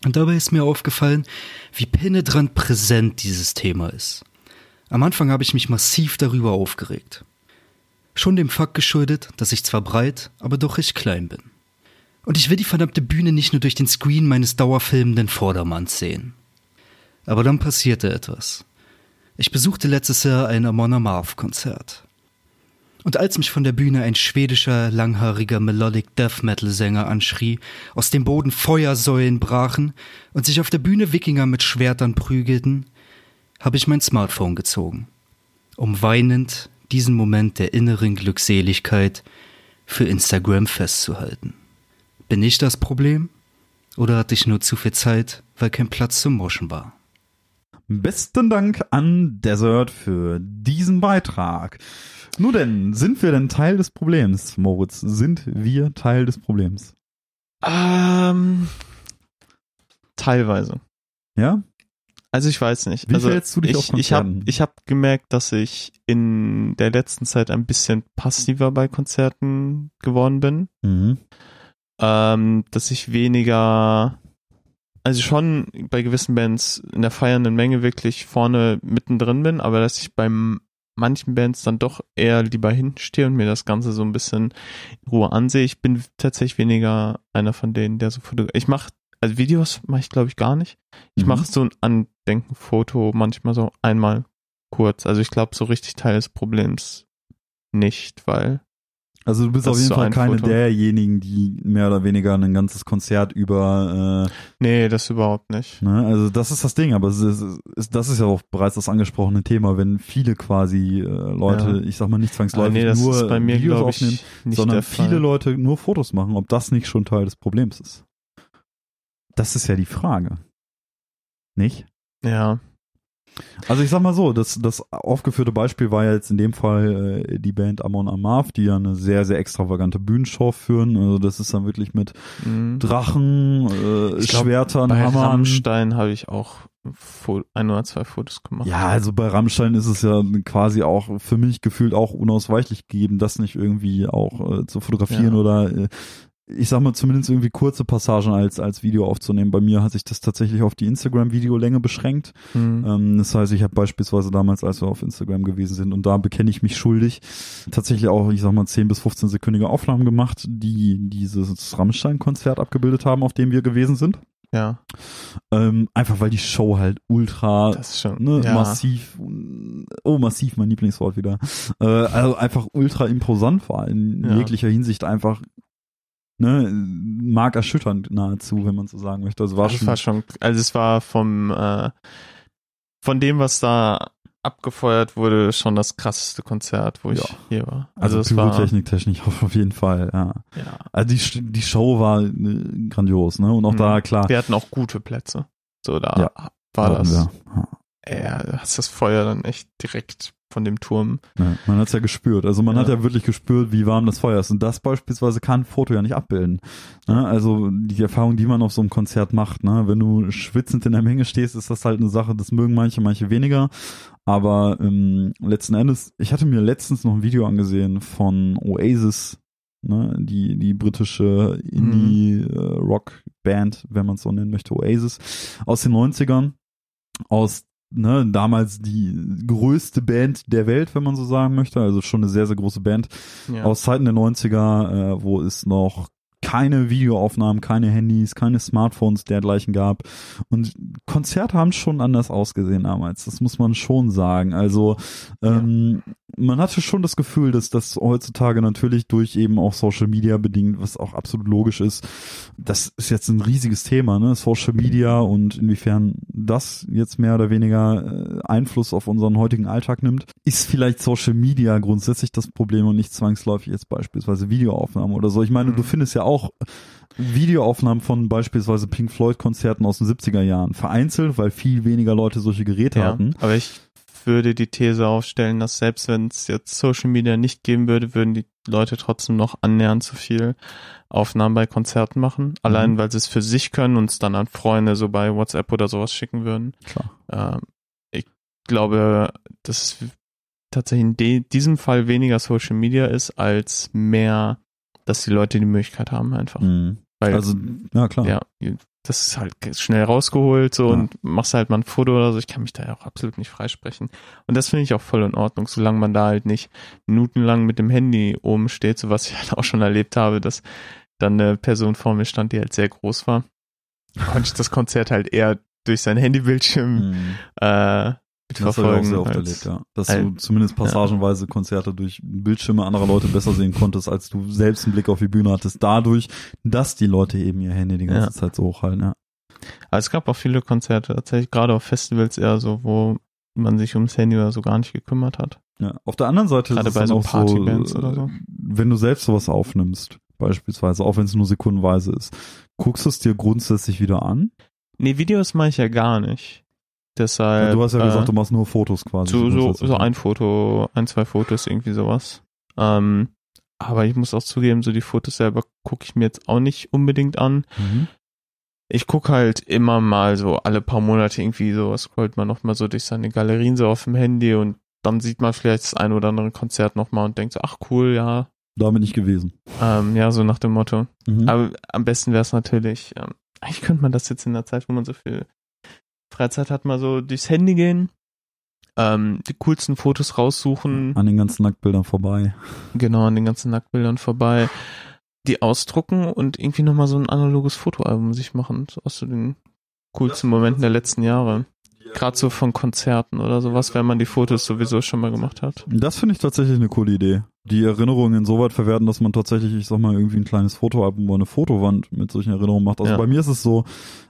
[SPEAKER 5] und dabei ist mir aufgefallen, wie penetrant präsent dieses Thema ist. Am Anfang habe ich mich massiv darüber aufgeregt. Schon dem Fakt geschuldet, dass ich zwar breit, aber doch recht klein bin. Und ich will die verdammte Bühne nicht nur durch den Screen meines dauerfilmenden Vordermanns sehen. Aber dann passierte etwas. Ich besuchte letztes Jahr ein Amon Amarth Konzert. Und als mich von der Bühne ein schwedischer, langhaariger Melodic Death Metal Sänger anschrie, aus dem Boden Feuersäulen brachen und sich auf der Bühne Wikinger mit Schwertern prügelten, habe ich mein Smartphone gezogen, um weinend diesen Moment der inneren Glückseligkeit für Instagram festzuhalten. Bin ich das Problem? Oder hatte ich nur zu viel Zeit, weil kein Platz zum Moschen war?
[SPEAKER 3] Besten Dank an Desert für diesen Beitrag. Nun denn, sind wir denn Teil des Problems, Moritz? Sind wir Teil des Problems?
[SPEAKER 2] Ähm, teilweise.
[SPEAKER 3] Ja?
[SPEAKER 2] Also ich weiß nicht.
[SPEAKER 3] Wie
[SPEAKER 2] also
[SPEAKER 3] du dich
[SPEAKER 2] ich, ich habe ich hab gemerkt, dass ich in der letzten Zeit ein bisschen passiver bei Konzerten geworden bin.
[SPEAKER 3] Mhm.
[SPEAKER 2] Ähm, dass ich weniger, also schon bei gewissen Bands in der feiernden Menge wirklich vorne mittendrin bin, aber dass ich bei manchen Bands dann doch eher lieber hinten stehe und mir das Ganze so ein bisschen in Ruhe ansehe. Ich bin tatsächlich weniger einer von denen, der so fotografiert. Ich mache, also Videos mache ich glaube ich gar nicht. Ich
[SPEAKER 3] Mhm.
[SPEAKER 2] mache so ein Andenkenfoto manchmal so einmal kurz. Also ich glaube so richtig Teil des Problems nicht, weil
[SPEAKER 3] Also du bist
[SPEAKER 2] Das
[SPEAKER 3] auf jeden Fall
[SPEAKER 2] ein
[SPEAKER 3] keine
[SPEAKER 2] Foto.
[SPEAKER 3] derjenigen, die mehr oder weniger ein ganzes Konzert über,
[SPEAKER 2] nee, das überhaupt nicht.
[SPEAKER 3] äh, ne, also das ist das Ding, aber es ist, ist, das ist ja auch bereits das angesprochene Thema, wenn viele quasi äh, Leute,
[SPEAKER 2] Ja.
[SPEAKER 3] ich sag mal nicht
[SPEAKER 2] Ah,
[SPEAKER 3] zwangsläufig
[SPEAKER 2] nee, das
[SPEAKER 3] nur
[SPEAKER 2] bei mir
[SPEAKER 3] Videos aufnehmen, sondern viele Leute nur Fotos machen, ob das nicht schon Teil des Problems ist. Das ist ja die Frage. Nicht?
[SPEAKER 2] Ja,
[SPEAKER 3] Also ich sag mal so, das, das aufgeführte Beispiel war ja jetzt in dem Fall äh, die Band Amon Amarth, die ja eine sehr, sehr extravagante Bühnenshow führen. Also das ist dann wirklich mit
[SPEAKER 2] mhm.
[SPEAKER 3] Drachen, äh,
[SPEAKER 2] Ich glaub,
[SPEAKER 3] Schwertern,
[SPEAKER 2] bei
[SPEAKER 3] Hammern.
[SPEAKER 2] Rammstein habe ich auch ein oder zwei Fotos gemacht.
[SPEAKER 3] Ja, also bei Rammstein ist es ja quasi auch für mich gefühlt auch unausweichlich gegeben, das nicht irgendwie auch äh, zu fotografieren
[SPEAKER 2] Ja.
[SPEAKER 3] oder äh, ich sag mal, zumindest irgendwie kurze Passagen als, als Video aufzunehmen. Bei mir hat sich das tatsächlich auf die Instagram-Videolänge beschränkt.
[SPEAKER 2] Hm.
[SPEAKER 3] Ähm, das heißt, ich habe beispielsweise damals, als wir auf Instagram gewesen sind, und da bekenne ich mich schuldig, tatsächlich auch, ich sag mal, 10 bis 15 sekündige Aufnahmen gemacht, die dieses Rammstein-Konzert abgebildet haben, auf dem wir gewesen sind.
[SPEAKER 2] Ja,
[SPEAKER 3] Ähm, einfach weil die Show halt ultra
[SPEAKER 2] das ist schon.
[SPEAKER 3] ne,
[SPEAKER 2] ja.
[SPEAKER 3] massiv, oh massiv, mein Lieblingswort wieder, äh, also einfach ultra imposant war in
[SPEAKER 2] Ja.
[SPEAKER 3] jeglicher Hinsicht einfach, ne, markerschütternd nahezu, wenn man so sagen möchte. Also war
[SPEAKER 2] Das
[SPEAKER 3] schon,
[SPEAKER 2] war schon, also es war vom, äh, von dem, was da abgefeuert wurde, schon das krasseste Konzert, wo ich
[SPEAKER 3] Ja.
[SPEAKER 2] hier war.
[SPEAKER 3] also,
[SPEAKER 2] Also, es war,
[SPEAKER 3] Pyrotechnik technisch auf jeden Fall, ja.
[SPEAKER 2] ja.
[SPEAKER 3] Also die, die Show war äh, grandios, ne, und auch
[SPEAKER 2] Mhm.
[SPEAKER 3] da, klar,
[SPEAKER 2] Wir hatten auch gute Plätze. So, da
[SPEAKER 3] Ja,
[SPEAKER 2] war das,
[SPEAKER 3] wir. Ja.
[SPEAKER 2] ja, du hast das Feuer dann echt direkt von dem Turm.
[SPEAKER 3] Ja, man hat's ja gespürt. Also man
[SPEAKER 2] Ja.
[SPEAKER 3] hat ja wirklich gespürt, wie warm das Feuer ist. Und das beispielsweise kann ein Foto ja nicht abbilden. Ne? Also die Erfahrung, die man auf so einem Konzert macht, ne? wenn du schwitzend in der Menge stehst, ist das halt eine Sache, das mögen manche, manche weniger. Aber ähm, letzten Endes, ich hatte mir letztens noch ein Video angesehen von Oasis, ne? die, die britische Indie-Rock-Band, wenn man es so nennen möchte, Oasis, aus den 90ern, aus ne, damals die größte Band der Welt, wenn man so sagen möchte, also schon eine sehr, sehr große Band,
[SPEAKER 2] Ja.
[SPEAKER 3] aus Zeiten der 90er, äh, wo es noch keine Videoaufnahmen, keine Handys, keine Smartphones dergleichen gab. Und Konzerte haben schon anders ausgesehen damals. Das muss man schon sagen. Also ähm, man hatte schon das Gefühl, dass das heutzutage natürlich durch eben auch Social Media bedingt, was auch absolut logisch ist. Das ist jetzt ein riesiges Thema, ne? Social Media und inwiefern das jetzt mehr oder weniger äh, Einfluss auf unseren heutigen Alltag nimmt. Ist vielleicht Social Media grundsätzlich das Problem und nicht zwangsläufig jetzt beispielsweise Videoaufnahmen oder so. Ich meine,
[SPEAKER 2] Mhm.
[SPEAKER 3] du findest ja auch Videoaufnahmen von beispielsweise Pink Floyd Konzerten aus den 70er Jahren vereinzelt, weil viel weniger Leute solche Geräte
[SPEAKER 2] ja.
[SPEAKER 3] hatten.
[SPEAKER 2] Aber ich würde die These aufstellen, dass selbst wenn es jetzt Social Media nicht geben würde, würden die Leute trotzdem noch annähernd so viel Aufnahmen bei Konzerten machen. Allein
[SPEAKER 3] Mhm.
[SPEAKER 2] weil sie es für sich können und es dann an Freunde so bei WhatsApp oder sowas schicken würden.
[SPEAKER 3] Klar.
[SPEAKER 2] Ähm, ich glaube, dass es tatsächlich in diesem Fall weniger Social Media ist, als mehr, dass die Leute die Möglichkeit haben einfach.
[SPEAKER 3] Mhm.
[SPEAKER 2] Weil,
[SPEAKER 3] Also, ja klar.
[SPEAKER 2] ja, das ist halt schnell rausgeholt so
[SPEAKER 3] Ja.
[SPEAKER 2] und machst halt mal ein Foto oder so. Ich kann mich da ja auch absolut nicht freisprechen. Und das finde ich auch voll in Ordnung, solange man da halt nicht minutenlang mit dem Handy oben steht, so was ich halt auch schon erlebt habe, dass dann eine Person vor mir stand, die halt sehr groß war. Konnte ich das Konzert halt eher durch sein Handybildschirm
[SPEAKER 3] Mhm.
[SPEAKER 2] äh,
[SPEAKER 3] Das habe ich auch sehr oft
[SPEAKER 2] als-
[SPEAKER 3] erlebt, ja. Dass
[SPEAKER 2] als-
[SPEAKER 3] du zumindest passagenweise Konzerte durch Bildschirme anderer Leute besser sehen konntest, als du selbst einen Blick auf die Bühne hattest. Dadurch, dass die Leute eben ihr Handy die ganze
[SPEAKER 2] Ja.
[SPEAKER 3] Zeit so hochhalten, ja.
[SPEAKER 2] Aber es gab auch viele Konzerte, tatsächlich gerade auf Festivals eher so, wo man sich ums Handy oder so gar nicht gekümmert hat.
[SPEAKER 3] ja. Auf der anderen Seite
[SPEAKER 2] Gerade
[SPEAKER 3] ist es
[SPEAKER 2] bei so
[SPEAKER 3] auch
[SPEAKER 2] Partybands
[SPEAKER 3] so,
[SPEAKER 2] oder so.
[SPEAKER 3] äh, wenn du selbst sowas aufnimmst, beispielsweise, auch wenn es nur sekundenweise ist, guckst du es dir grundsätzlich wieder an?
[SPEAKER 2] Nee, Videos mache ich ja gar nicht. Deshalb.
[SPEAKER 3] Ja, du hast ja
[SPEAKER 2] äh,
[SPEAKER 3] gesagt, du machst nur Fotos quasi.
[SPEAKER 2] so, so, so ein Foto, ein, zwei Fotos, irgendwie sowas. Ähm, aber ich muss auch zugeben, so die Fotos selber gucke ich mir jetzt auch nicht unbedingt an.
[SPEAKER 3] Mhm.
[SPEAKER 2] Ich gucke halt immer mal so alle paar Monate irgendwie so, scrollt man noch mal so durch seine Galerien so auf dem Handy und dann sieht man vielleicht das ein oder andere Konzert noch mal und denkt so, ach cool, ja,
[SPEAKER 3] Da bin ich gewesen.
[SPEAKER 2] ähm, ja, so nach dem Motto.
[SPEAKER 3] Mhm.
[SPEAKER 2] Aber am besten wäre es natürlich, ähm, eigentlich könnte man das jetzt in der Zeit, wo man so viel Freizeit hat, mal so durchs Handy gehen, ähm, die coolsten Fotos raussuchen,
[SPEAKER 3] An den ganzen Nacktbildern vorbei.
[SPEAKER 2] genau an den ganzen Nacktbildern vorbei, die ausdrucken und irgendwie nochmal so ein analoges Fotoalbum sich machen, so aus so den coolsten Momenten der letzten Jahre. Gerade so von Konzerten oder sowas, wenn man die Fotos sowieso schon mal gemacht hat.
[SPEAKER 3] Das finde ich tatsächlich eine coole Idee. Die Erinnerungen insoweit verwerten, dass man tatsächlich, ich sag mal, irgendwie ein kleines Fotoalbum oder eine Fotowand mit solchen Erinnerungen macht. Also
[SPEAKER 2] Ja.
[SPEAKER 3] bei mir ist es so,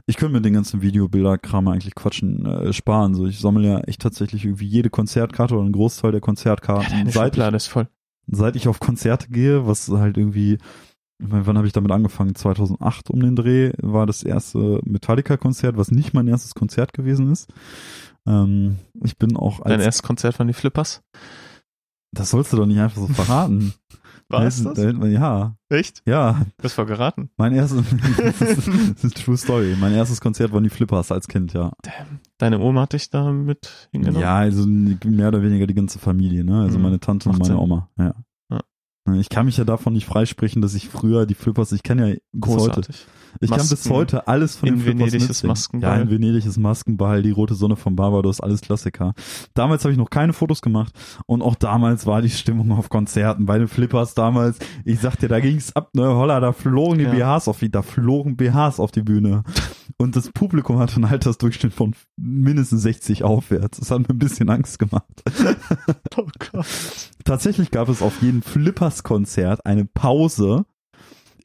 [SPEAKER 3] ich könnte mir den ganzen Videobilderkram eigentlich quatschen, äh, sparen. So, ich sammle ja echt tatsächlich irgendwie jede Konzertkarte oder einen Großteil der
[SPEAKER 2] Ja,
[SPEAKER 3] Konzertkarten.
[SPEAKER 2] deine
[SPEAKER 3] seit, ich,
[SPEAKER 2] ist voll.
[SPEAKER 3] seit ich auf Konzerte gehe, was halt irgendwie, wann habe ich damit angefangen? 2008 um den Dreh war das erste Metallica-Konzert, was nicht mein erstes Konzert gewesen ist. Ähm, ich bin auch
[SPEAKER 2] Dein
[SPEAKER 3] als,
[SPEAKER 2] erstes Konzert von die Flippers.
[SPEAKER 3] Das sollst du doch nicht einfach so verraten.
[SPEAKER 2] War es das?
[SPEAKER 3] da ja,
[SPEAKER 2] Echt?
[SPEAKER 3] ja.
[SPEAKER 2] Das war geraten.
[SPEAKER 3] Mein erstes, das ist eine True Story. Mein erstes Konzert waren die Flippers als Kind, ja.
[SPEAKER 2] Deine Oma hat dich da mit hingenommen?
[SPEAKER 3] Ja, also mehr oder weniger die ganze Familie, ne? Also
[SPEAKER 2] Mhm.
[SPEAKER 3] meine Tante und meine. Oma, ja. Ich kann mich ja davon nicht freisprechen, dass ich früher die Flippers, ich kenne ja bis heute, Ich kann bis
[SPEAKER 2] Masken.
[SPEAKER 3] heute alles von
[SPEAKER 2] In
[SPEAKER 3] den Flippers
[SPEAKER 2] Venedig ist. Maskenball.
[SPEAKER 3] Ja, in Venedig ist Maskenball, die rote Sonne von Barbados, alles Klassiker. Damals habe ich noch keine Fotos gemacht und auch damals war die Stimmung auf Konzerten bei den Flippers damals. Ich sag dir, da ging's ab, ne, holla, da flogen die
[SPEAKER 2] Ja.
[SPEAKER 3] BHs auf die, da flogen BHs auf die Bühne. Und das Publikum hatte einen Altersdurchschnitt von mindestens 60 aufwärts. Das hat mir ein bisschen Angst gemacht.
[SPEAKER 2] Oh Gott.
[SPEAKER 3] Tatsächlich gab es auf jedem Flippers-Konzert eine Pause,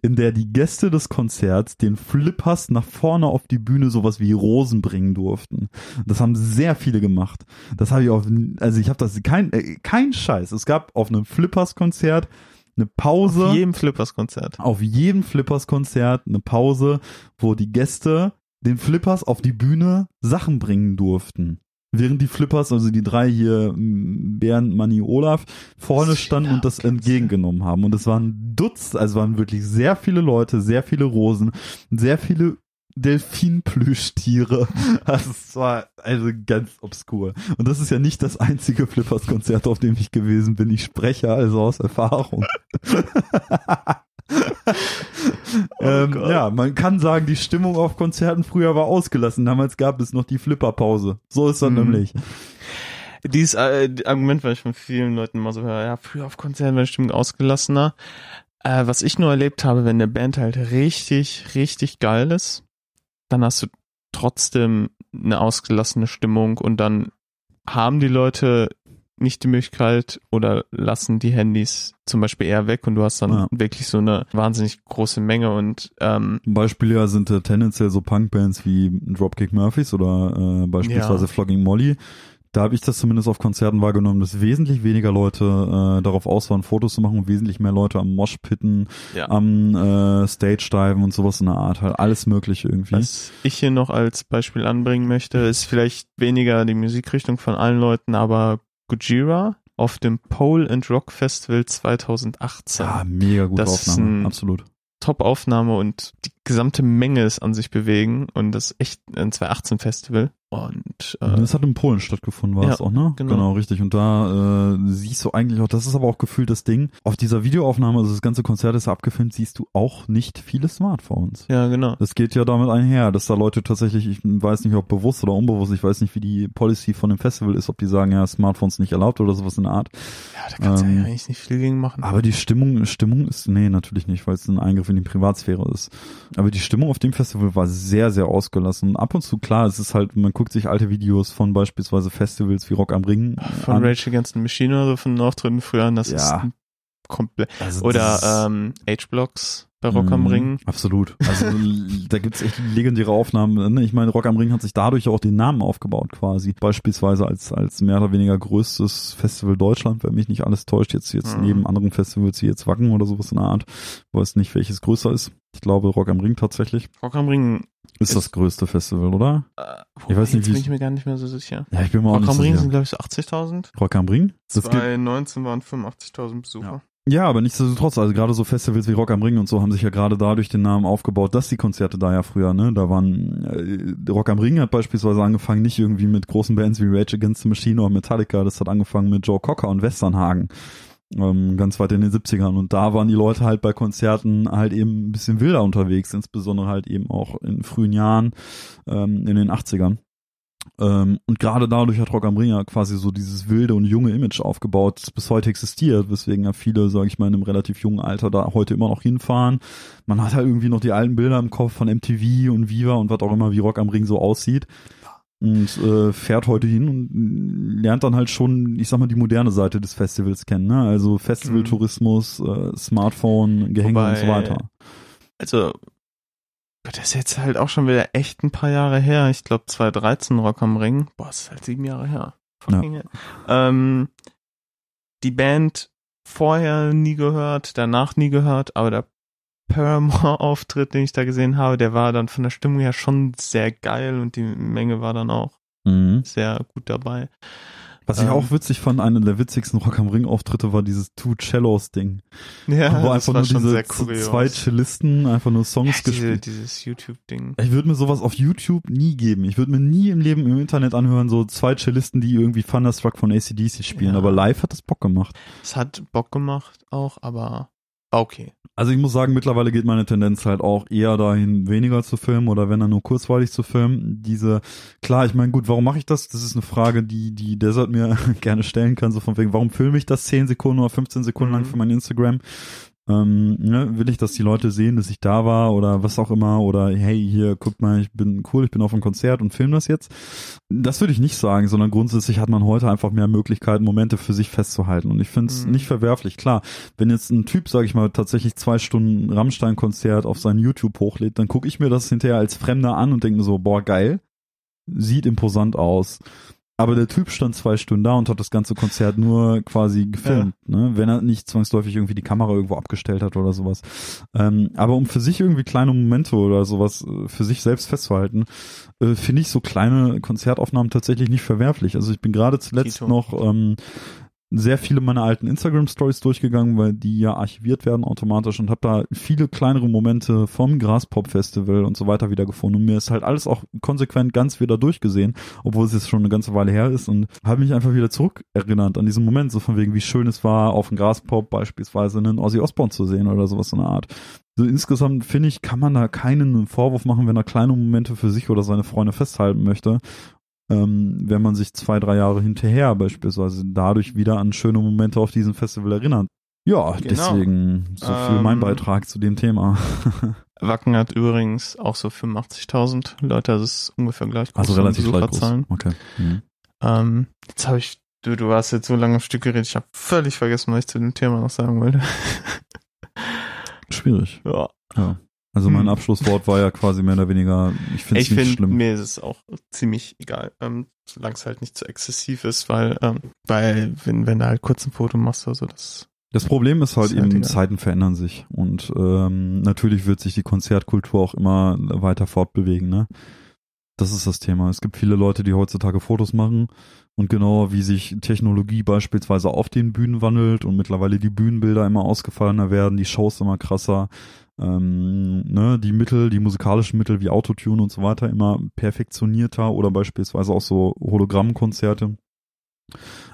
[SPEAKER 3] in der die Gäste des Konzerts den Flippers nach vorne auf die Bühne sowas wie Rosen bringen durften. Das haben sehr viele gemacht. Das habe ich auf, also ich habe das kein äh, kein Scheiß. Es gab auf einem Flippers-Konzert eine Pause
[SPEAKER 2] Auf jedem Flippers-Konzert.
[SPEAKER 3] auf jedem Flippers-Konzert eine Pause, wo die Gäste den Flippers auf die Bühne Sachen bringen durften. Während die Flippers, also die drei hier, Bernd, Manni, Olaf, vorne standen und das entgegengenommen haben. Und es waren Dutzend, also waren wirklich sehr viele Leute, sehr viele Rosen, sehr viele Delfinplüschtiere. Also es war also ganz obskur. Und das ist ja nicht das einzige Flippers-Konzert, auf dem ich gewesen bin. Ich spreche also aus Erfahrung. ähm,
[SPEAKER 2] Gott.
[SPEAKER 3] ja, man kann sagen, die Stimmung auf Konzerten früher war ausgelassen. Damals gab es noch die Flipperpause. So ist das
[SPEAKER 2] Mhm.
[SPEAKER 3] nämlich.
[SPEAKER 2] Dieses äh, Argument, was ich von vielen Leuten immer so höre, ja, früher auf Konzerten war die Stimmung ausgelassener. Äh, was ich nur erlebt habe, wenn eine Band halt richtig, richtig geil ist, dann hast du trotzdem eine ausgelassene Stimmung und dann haben die Leute nicht die Möglichkeit oder lassen die Handys zum Beispiel eher weg und du hast dann
[SPEAKER 3] Ja.
[SPEAKER 2] wirklich so eine wahnsinnig große Menge und ähm,
[SPEAKER 3] Beispiele sind äh, tendenziell so Punkbands wie Dropkick Murphys oder äh, beispielsweise
[SPEAKER 2] Ja.
[SPEAKER 3] Flogging Molly. Da habe ich das zumindest auf Konzerten wahrgenommen, dass wesentlich weniger Leute äh, darauf aus waren, Fotos zu machen und wesentlich mehr Leute am Moshpitten,
[SPEAKER 2] ja.
[SPEAKER 3] am äh, Stage-Diven und sowas in der Art. Halt alles mögliche irgendwie.
[SPEAKER 2] Was ich hier noch als Beispiel anbringen möchte, ist vielleicht weniger die Musikrichtung von allen Leuten, aber Gojira auf dem Pole and Rock Festival 2018.
[SPEAKER 3] ja, mega gute
[SPEAKER 2] Das ist
[SPEAKER 3] Aufnahme,
[SPEAKER 2] ein-
[SPEAKER 3] absolut.
[SPEAKER 2] Top-Aufnahme und die gesamte Menge ist an sich bewegen und das ist echt ein 2018 Festival und äh,
[SPEAKER 3] Das hat in Polen stattgefunden, war
[SPEAKER 2] ja,
[SPEAKER 3] es auch, ne?
[SPEAKER 2] genau.
[SPEAKER 3] richtig. Und da äh, siehst du eigentlich auch, das ist aber auch gefühlt das Ding. Auf dieser Videoaufnahme, also das ganze Konzert ist ja abgefilmt, siehst du auch nicht viele Smartphones.
[SPEAKER 2] ja genau.
[SPEAKER 3] Das geht ja damit einher, dass da Leute tatsächlich, ich weiß nicht, ob bewusst oder unbewusst, ich weiß nicht, wie die Policy von dem Festival ist, ob die sagen, ja, Smartphones nicht erlaubt oder sowas in der Art.
[SPEAKER 2] Ja, da kannst du
[SPEAKER 3] ähm,
[SPEAKER 2] ja eigentlich nicht viel gegen machen.
[SPEAKER 3] Aber die Stimmung, Stimmung ist, nee, natürlich nicht, weil es ein Eingriff in die Privatsphäre ist. Aber die Stimmung auf dem Festival war sehr, sehr ausgelassen. Ab und zu, klar, es ist halt, man guckt sich alte Videos von beispielsweise Festivals wie Rock am Ring
[SPEAKER 2] von
[SPEAKER 3] an.
[SPEAKER 2] Rage Against the Machine oder so von Auftritten früher an, das
[SPEAKER 3] Ja.
[SPEAKER 2] ist ein komplett
[SPEAKER 3] Also
[SPEAKER 2] oder ähm, H-Blocks bei Rock am
[SPEAKER 3] Mhm,
[SPEAKER 2] Ring.
[SPEAKER 3] Absolut. Also da gibt's echt legendäre Aufnahmen. ne? Ich meine, Rock am Ring hat sich dadurch auch den Namen aufgebaut quasi. Beispielsweise als als mehr oder weniger größtes Festival Deutschland, wenn mich nicht alles täuscht, jetzt jetzt
[SPEAKER 2] Mhm.
[SPEAKER 3] neben anderen Festivals wie jetzt Wacken oder sowas in der Art. Ich weiß nicht, welches größer ist. Ich glaube Rock am Ring tatsächlich.
[SPEAKER 2] Rock am Ring
[SPEAKER 3] Ist,
[SPEAKER 2] Ist-
[SPEAKER 3] das größte Festival, oder?
[SPEAKER 2] Äh,
[SPEAKER 3] Ich weiß nicht, wie
[SPEAKER 2] bin
[SPEAKER 3] es-
[SPEAKER 2] ich mir gar nicht mehr so sicher.
[SPEAKER 3] Ja, ich bin mir auch
[SPEAKER 2] Rock
[SPEAKER 3] nicht
[SPEAKER 2] am
[SPEAKER 3] so
[SPEAKER 2] Ring
[SPEAKER 3] sicher.
[SPEAKER 2] sind, glaube ich, so 80.000.
[SPEAKER 3] Rock am Ring? Das gibt,
[SPEAKER 2] 2019 waren 85.000 Besucher.
[SPEAKER 3] ja, aber nichtsdestotrotz, also gerade so Festivals wie Rock am Ring und so haben sich ja gerade dadurch den Namen aufgebaut, dass die Konzerte da ja früher, ne, da waren, äh, Rock am Ring hat beispielsweise angefangen, nicht irgendwie mit großen Bands wie Rage Against the Machine oder Metallica, das hat angefangen mit Joe Cocker und Westernhagen. Ähm, ganz weit in den 70ern. Und da waren die Leute halt bei Konzerten halt eben ein bisschen wilder unterwegs, insbesondere halt eben auch in frühen Jahren, ähm, in den 80ern. Ähm, und gerade dadurch hat Rock am Ring ja quasi so dieses wilde und junge Image aufgebaut, das bis heute existiert, weswegen ja viele, sage ich mal, in einem relativ jungen Alter da heute immer noch hinfahren. Man hat halt irgendwie noch die alten Bilder im Kopf von MTV und Viva und was auch immer, wie Rock am Ring so aussieht. Und äh, fährt heute hin und lernt dann halt schon, ich sag mal, die moderne Seite des Festivals kennen, ne? Also Festivaltourismus, äh, Smartphone, Gehänge und so
[SPEAKER 2] Wobei-
[SPEAKER 3] weiter.
[SPEAKER 2] Also, das ist jetzt halt auch schon wieder echt ein paar Jahre her. Ich glaube 2013 Rock am Ring. Boah, das ist halt sieben Jahre her. Fucking hell. Ähm, die Band vorher nie gehört, danach nie gehört, aber der Paramore-Auftritt, den ich da gesehen habe, der war dann von der Stimmung her schon sehr geil und die Menge war dann auch
[SPEAKER 3] Mhm.
[SPEAKER 2] sehr gut dabei.
[SPEAKER 3] Was ich
[SPEAKER 2] Ähm.
[SPEAKER 3] auch witzig fand, einer der witzigsten Rock am Ring Auftritte war dieses Two Cellos Ding.
[SPEAKER 2] Ja,
[SPEAKER 3] wo
[SPEAKER 2] das
[SPEAKER 3] einfach nur
[SPEAKER 2] schon
[SPEAKER 3] diese zwei Cellisten einfach nur
[SPEAKER 2] ja,
[SPEAKER 3] Songs
[SPEAKER 2] diese,
[SPEAKER 3] gespielt.
[SPEAKER 2] dieses YouTube-Ding.
[SPEAKER 3] Ich würde mir sowas auf YouTube nie geben. Ich würde mir nie im Leben im Internet anhören, so zwei Cellisten, die irgendwie Thunderstruck von ACDC spielen.
[SPEAKER 2] Ja.
[SPEAKER 3] Aber live hat das Bock gemacht.
[SPEAKER 2] Es hat Bock gemacht auch, aber okay.
[SPEAKER 3] Also ich muss sagen, mittlerweile geht meine Tendenz halt auch eher dahin, weniger zu filmen oder wenn dann nur kurzweilig zu filmen. Diese, klar, ich meine, gut, warum mache ich das? Das ist eine Frage, die, die Desert mir gerne stellen kann, so von wegen, warum filme ich das 10 Sekunden oder 15 Sekunden lang
[SPEAKER 2] Mhm.
[SPEAKER 3] für mein Instagram? Ähm, ne, will ich, dass die Leute sehen, dass ich da war oder was auch immer oder hey, hier, guck mal, ich bin cool, ich bin auf einem Konzert und film das jetzt. Das würde ich nicht sagen, sondern grundsätzlich hat man heute einfach mehr Möglichkeiten, Momente für sich festzuhalten und ich finde es
[SPEAKER 2] Mhm.
[SPEAKER 3] nicht verwerflich. Klar, wenn jetzt ein Typ, sag ich mal, tatsächlich zwei Stunden Rammstein-Konzert auf sein YouTube hochlädt, dann gucke ich mir das hinterher als Fremder an und denke mir so, boah, geil, sieht imposant aus. Aber der Typ stand zwei Stunden da und hat das ganze Konzert nur quasi gefilmt, ne? wenn er nicht zwangsläufig irgendwie die Kamera irgendwo abgestellt hat oder sowas. Ähm, aber um für sich irgendwie kleine Momente oder sowas äh, für sich selbst festzuhalten, äh, finde ich so kleine Konzertaufnahmen tatsächlich nicht verwerflich. Also ich bin gerade zuletzt
[SPEAKER 2] Tito.
[SPEAKER 3] noch ähm, sehr viele meiner alten Instagram-Stories durchgegangen, weil die ja archiviert werden automatisch und habe da viele kleinere Momente vom Graspop-Festival und so weiter wieder gefunden. Und mir ist halt alles auch konsequent ganz wieder durchgesehen, obwohl es jetzt schon eine ganze Weile her ist und habe mich einfach wieder zurückerinnert an diesen Moment, so von wegen, wie schön es war, auf dem Graspop beispielsweise einen Ozzy Osbourne zu sehen oder sowas in der Art. So insgesamt finde ich, kann man da keinen Vorwurf machen, wenn er kleine Momente für sich oder seine Freunde festhalten möchte ähm, wenn man sich zwei, drei Jahre hinterher beispielsweise dadurch wieder an schöne Momente auf diesem Festival erinnert. Ja,
[SPEAKER 2] Genau.
[SPEAKER 3] deswegen so viel mein
[SPEAKER 2] Ähm,
[SPEAKER 3] Beitrag zu dem Thema.
[SPEAKER 2] Wacken hat übrigens auch so 85.000 Leute, das ist ungefähr gleich groß
[SPEAKER 3] Also relativ gleich groß. Okay. Mhm.
[SPEAKER 2] Ähm, jetzt habe ich, du, du hast jetzt so lange am Stück geredet, ich habe völlig vergessen, was ich zu dem Thema noch sagen wollte.
[SPEAKER 3] Schwierig.
[SPEAKER 2] ja.
[SPEAKER 3] Ja. Also mein
[SPEAKER 2] Hm.
[SPEAKER 3] Abschlusswort war ja quasi mehr oder weniger, ich finde es
[SPEAKER 2] Ich
[SPEAKER 3] nicht
[SPEAKER 2] finde,
[SPEAKER 3] schlimm.
[SPEAKER 2] mir ist es auch ziemlich egal, ähm, solange es halt nicht zu exzessiv ist, weil, ähm, weil, wenn, wenn du halt kurz ein Foto machst oder so, das,
[SPEAKER 3] Das Problem ist halt
[SPEAKER 2] Ist halt
[SPEAKER 3] eben,
[SPEAKER 2] egal.
[SPEAKER 3] Zeiten verändern sich und ähm, natürlich wird sich die Konzertkultur auch immer weiter fortbewegen, ne? Das ist das Thema. Es gibt viele Leute, die heutzutage Fotos machen und genau wie sich Technologie beispielsweise auf den Bühnen wandelt und mittlerweile die Bühnenbilder immer ausgefallener werden, die Shows immer krasser, ähm, ne, die Mittel, die musikalischen Mittel wie Autotune und so weiter immer perfektionierter oder beispielsweise auch so Hologrammkonzerte.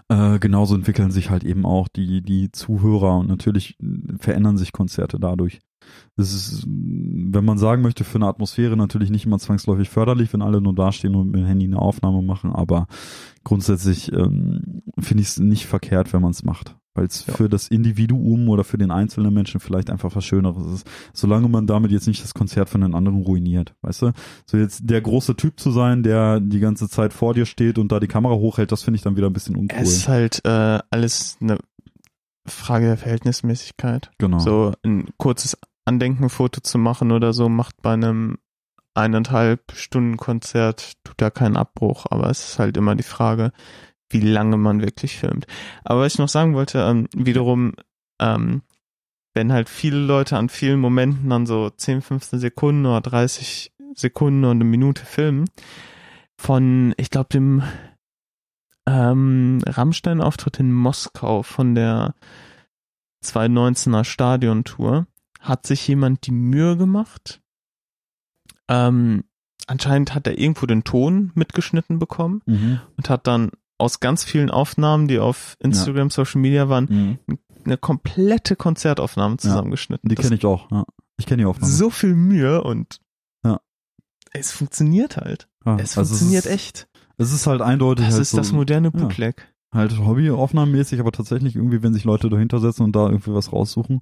[SPEAKER 3] Äh, genauso entwickeln sich halt eben auch die, die Zuhörer und natürlich verändern sich Konzerte dadurch. Das ist, wenn man sagen möchte, für eine Atmosphäre natürlich nicht immer zwangsläufig förderlich, wenn alle nur dastehen und mit dem Handy eine Aufnahme machen, aber grundsätzlich ähm, finde ich es nicht verkehrt, wenn man es macht. Weil es
[SPEAKER 2] Ja.
[SPEAKER 3] für das Individuum oder für den einzelnen Menschen vielleicht einfach was Schöneres ist. Solange man damit jetzt nicht das Konzert von den anderen ruiniert, weißt du? So jetzt der große Typ zu sein, der die ganze Zeit vor dir steht und da die Kamera hochhält, das finde ich dann wieder ein bisschen uncool.
[SPEAKER 2] es ist halt äh, alles eine Frage der Verhältnismäßigkeit.
[SPEAKER 3] genau.
[SPEAKER 2] So ein kurzes Andenkenfoto zu machen oder so macht bei einem eineinhalb Stunden Konzert tut da keinen Abbruch, aber es ist halt immer die Frage, wie lange man wirklich filmt. Aber was ich noch sagen wollte, ähm, wiederum, ähm, wenn halt viele Leute an vielen Momenten dann so 10, 15 Sekunden oder 30 Sekunden oder eine Minute filmen, von, ich glaube, dem ähm, Rammstein-Auftritt in Moskau von der 2019er Stadiontour hat sich jemand die Mühe gemacht. Ähm, anscheinend hat er irgendwo den Ton mitgeschnitten bekommen
[SPEAKER 3] Mhm.
[SPEAKER 2] und hat dann aus ganz vielen Aufnahmen, die auf Instagram, Social Media waren,
[SPEAKER 3] Mhm.
[SPEAKER 2] eine komplette Konzertaufnahme zusammengeschnitten.
[SPEAKER 3] Die
[SPEAKER 2] Das-
[SPEAKER 3] kenne ich auch. Ja. Ich kenne die Aufnahme.
[SPEAKER 2] so viel Mühe und
[SPEAKER 3] Ja.
[SPEAKER 2] es funktioniert halt.
[SPEAKER 3] ja.
[SPEAKER 2] Es
[SPEAKER 3] also
[SPEAKER 2] funktioniert
[SPEAKER 3] es ist,
[SPEAKER 2] echt.
[SPEAKER 3] Es ist halt eindeutig
[SPEAKER 2] Das
[SPEAKER 3] halt
[SPEAKER 2] ist
[SPEAKER 3] so,
[SPEAKER 2] das moderne
[SPEAKER 3] ja.
[SPEAKER 2] Bootleg.
[SPEAKER 3] Halt Hobbyaufnahmenmäßig, aber tatsächlich irgendwie, wenn sich Leute dahinter setzen und da irgendwie was raussuchen,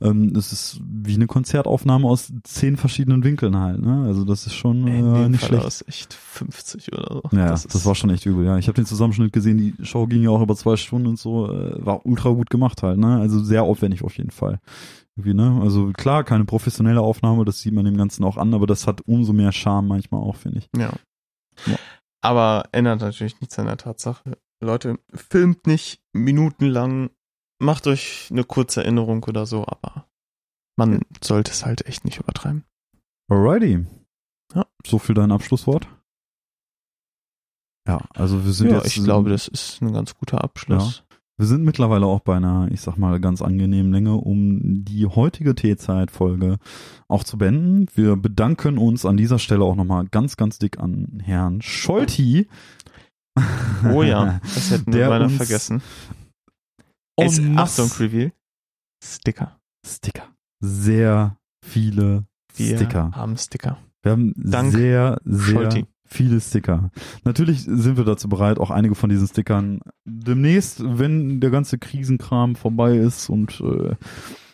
[SPEAKER 3] ähm, es ist wie eine Konzertaufnahme aus zehn verschiedenen Winkeln halt. Ne? Also das ist schon äh, nicht
[SPEAKER 2] Fall
[SPEAKER 3] schlecht.
[SPEAKER 2] aus echt 50 oder so.
[SPEAKER 3] Ja, das,
[SPEAKER 2] ist,
[SPEAKER 3] war schon echt übel, ja. Ich habe den Zusammenschnitt gesehen, die Show ging ja auch über zwei Stunden und so, äh, war ultra gut gemacht halt, ne? Also sehr aufwendig auf jeden Fall. Irgendwie, ne? Also klar, keine professionelle Aufnahme, das sieht man dem Ganzen auch an, aber das hat umso mehr Charme manchmal auch, finde ich.
[SPEAKER 2] Ja.
[SPEAKER 3] Ja.
[SPEAKER 2] Aber ändert natürlich nichts an der Tatsache. Leute, filmt nicht minutenlang, macht euch eine kurze Erinnerung oder so, aber man sollte es halt echt nicht übertreiben.
[SPEAKER 3] Alrighty.
[SPEAKER 2] Ja.
[SPEAKER 3] So viel dein Abschlusswort. Ja, also wir sind
[SPEAKER 2] Ja,
[SPEAKER 3] jetzt.
[SPEAKER 2] ich glaube, das ist ein ganz guter Abschluss.
[SPEAKER 3] Wir sind mittlerweile auch bei einer, ich sag mal, ganz angenehmen Länge, um die heutige Teezeit-Folge auch zu beenden. Wir bedanken uns an dieser Stelle auch nochmal ganz, ganz dick an Herrn Scholti.
[SPEAKER 2] Oh ja, das hätten wir beinahe vergessen.
[SPEAKER 3] en
[SPEAKER 2] Es, Achtung, Reveal. Sticker.
[SPEAKER 3] Sticker. Sehr viele
[SPEAKER 2] Wir
[SPEAKER 3] Sticker.
[SPEAKER 2] haben Sticker.
[SPEAKER 3] Wir haben
[SPEAKER 2] Dank
[SPEAKER 3] sehr, sehr
[SPEAKER 2] Scholti.
[SPEAKER 3] viele Sticker. Natürlich sind wir dazu bereit, auch einige von diesen Stickern demnächst, wenn der ganze Krisenkram vorbei ist und äh,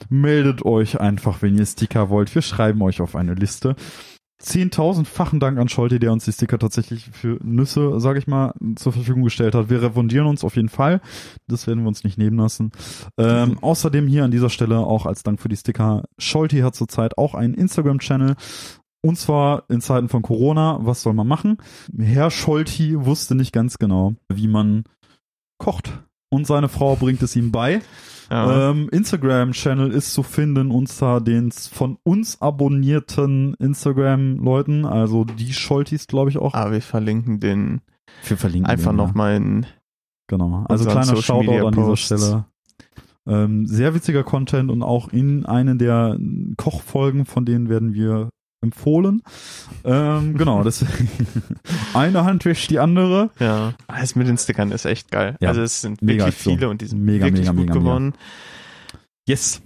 [SPEAKER 3] meldet euch einfach, wenn ihr Sticker wollt. Wir schreiben euch auf eine Liste. 10.000-fachen Dank an Scholte, der uns die Sticker tatsächlich für Nüsse, sage ich mal, zur Verfügung gestellt hat. Wir refundieren uns auf jeden Fall. Das werden wir uns nicht nehmen lassen. Ähm, außerdem hier an dieser Stelle auch als Dank für die Sticker. Scholte hat zurzeit auch einen Instagram-Channel. Und zwar in Zeiten von Corona. Was soll man machen? Herr Scholti wusste nicht ganz genau, wie man kocht. Und seine Frau bringt es ihm bei.
[SPEAKER 2] Ja.
[SPEAKER 3] Ähm, Instagram-Channel ist zu finden unter den von uns abonnierten Instagram-Leuten. Also die Scholtis, glaube ich, auch.
[SPEAKER 2] Aber wir verlinken den
[SPEAKER 3] Wir verlinken
[SPEAKER 2] einfach
[SPEAKER 3] den, ja.
[SPEAKER 2] nochmal in.
[SPEAKER 3] Genau. Also kleiner
[SPEAKER 2] Social Media
[SPEAKER 3] Shoutout an dieser. Stelle. Ähm, sehr witziger Content und auch in einen der Kochfolgen, von denen werden wir empfohlen. Ähm, genau, deswegen eine Hand wäscht die andere.
[SPEAKER 2] Ja. Das mit den Stickern ist echt geil.
[SPEAKER 3] Ja,
[SPEAKER 2] Also es sind
[SPEAKER 3] mega
[SPEAKER 2] wirklich viele und die sind
[SPEAKER 3] Mega,
[SPEAKER 2] wirklich
[SPEAKER 3] mega,
[SPEAKER 2] gut
[SPEAKER 3] mega,
[SPEAKER 2] geworden.
[SPEAKER 3] Yes.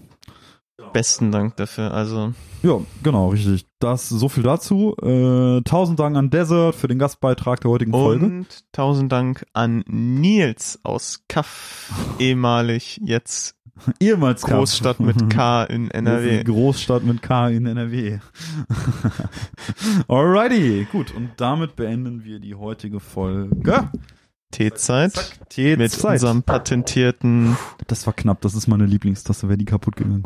[SPEAKER 2] Besten Dank dafür. Also
[SPEAKER 3] Ja, genau, richtig. Das so viel dazu. Äh, tausend Dank an Desert für den Gastbeitrag der heutigen Folge.
[SPEAKER 2] und tausend Dank an Nils aus Kaff, ehemalig jetzt
[SPEAKER 3] Ehemals.
[SPEAKER 2] Großstadt mit K in NRW.
[SPEAKER 3] Großstadt mit K in NRW. Alrighty, gut. Und damit beenden wir die heutige Folge.
[SPEAKER 2] T-Zeit mit
[SPEAKER 3] Teezeit.
[SPEAKER 2] unserem patentierten
[SPEAKER 3] Das war knapp. Das ist meine Lieblingstasse. Wäre die kaputt gegangen.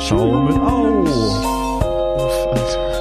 [SPEAKER 3] Ciao mit Au.
[SPEAKER 2] Uff, Alter.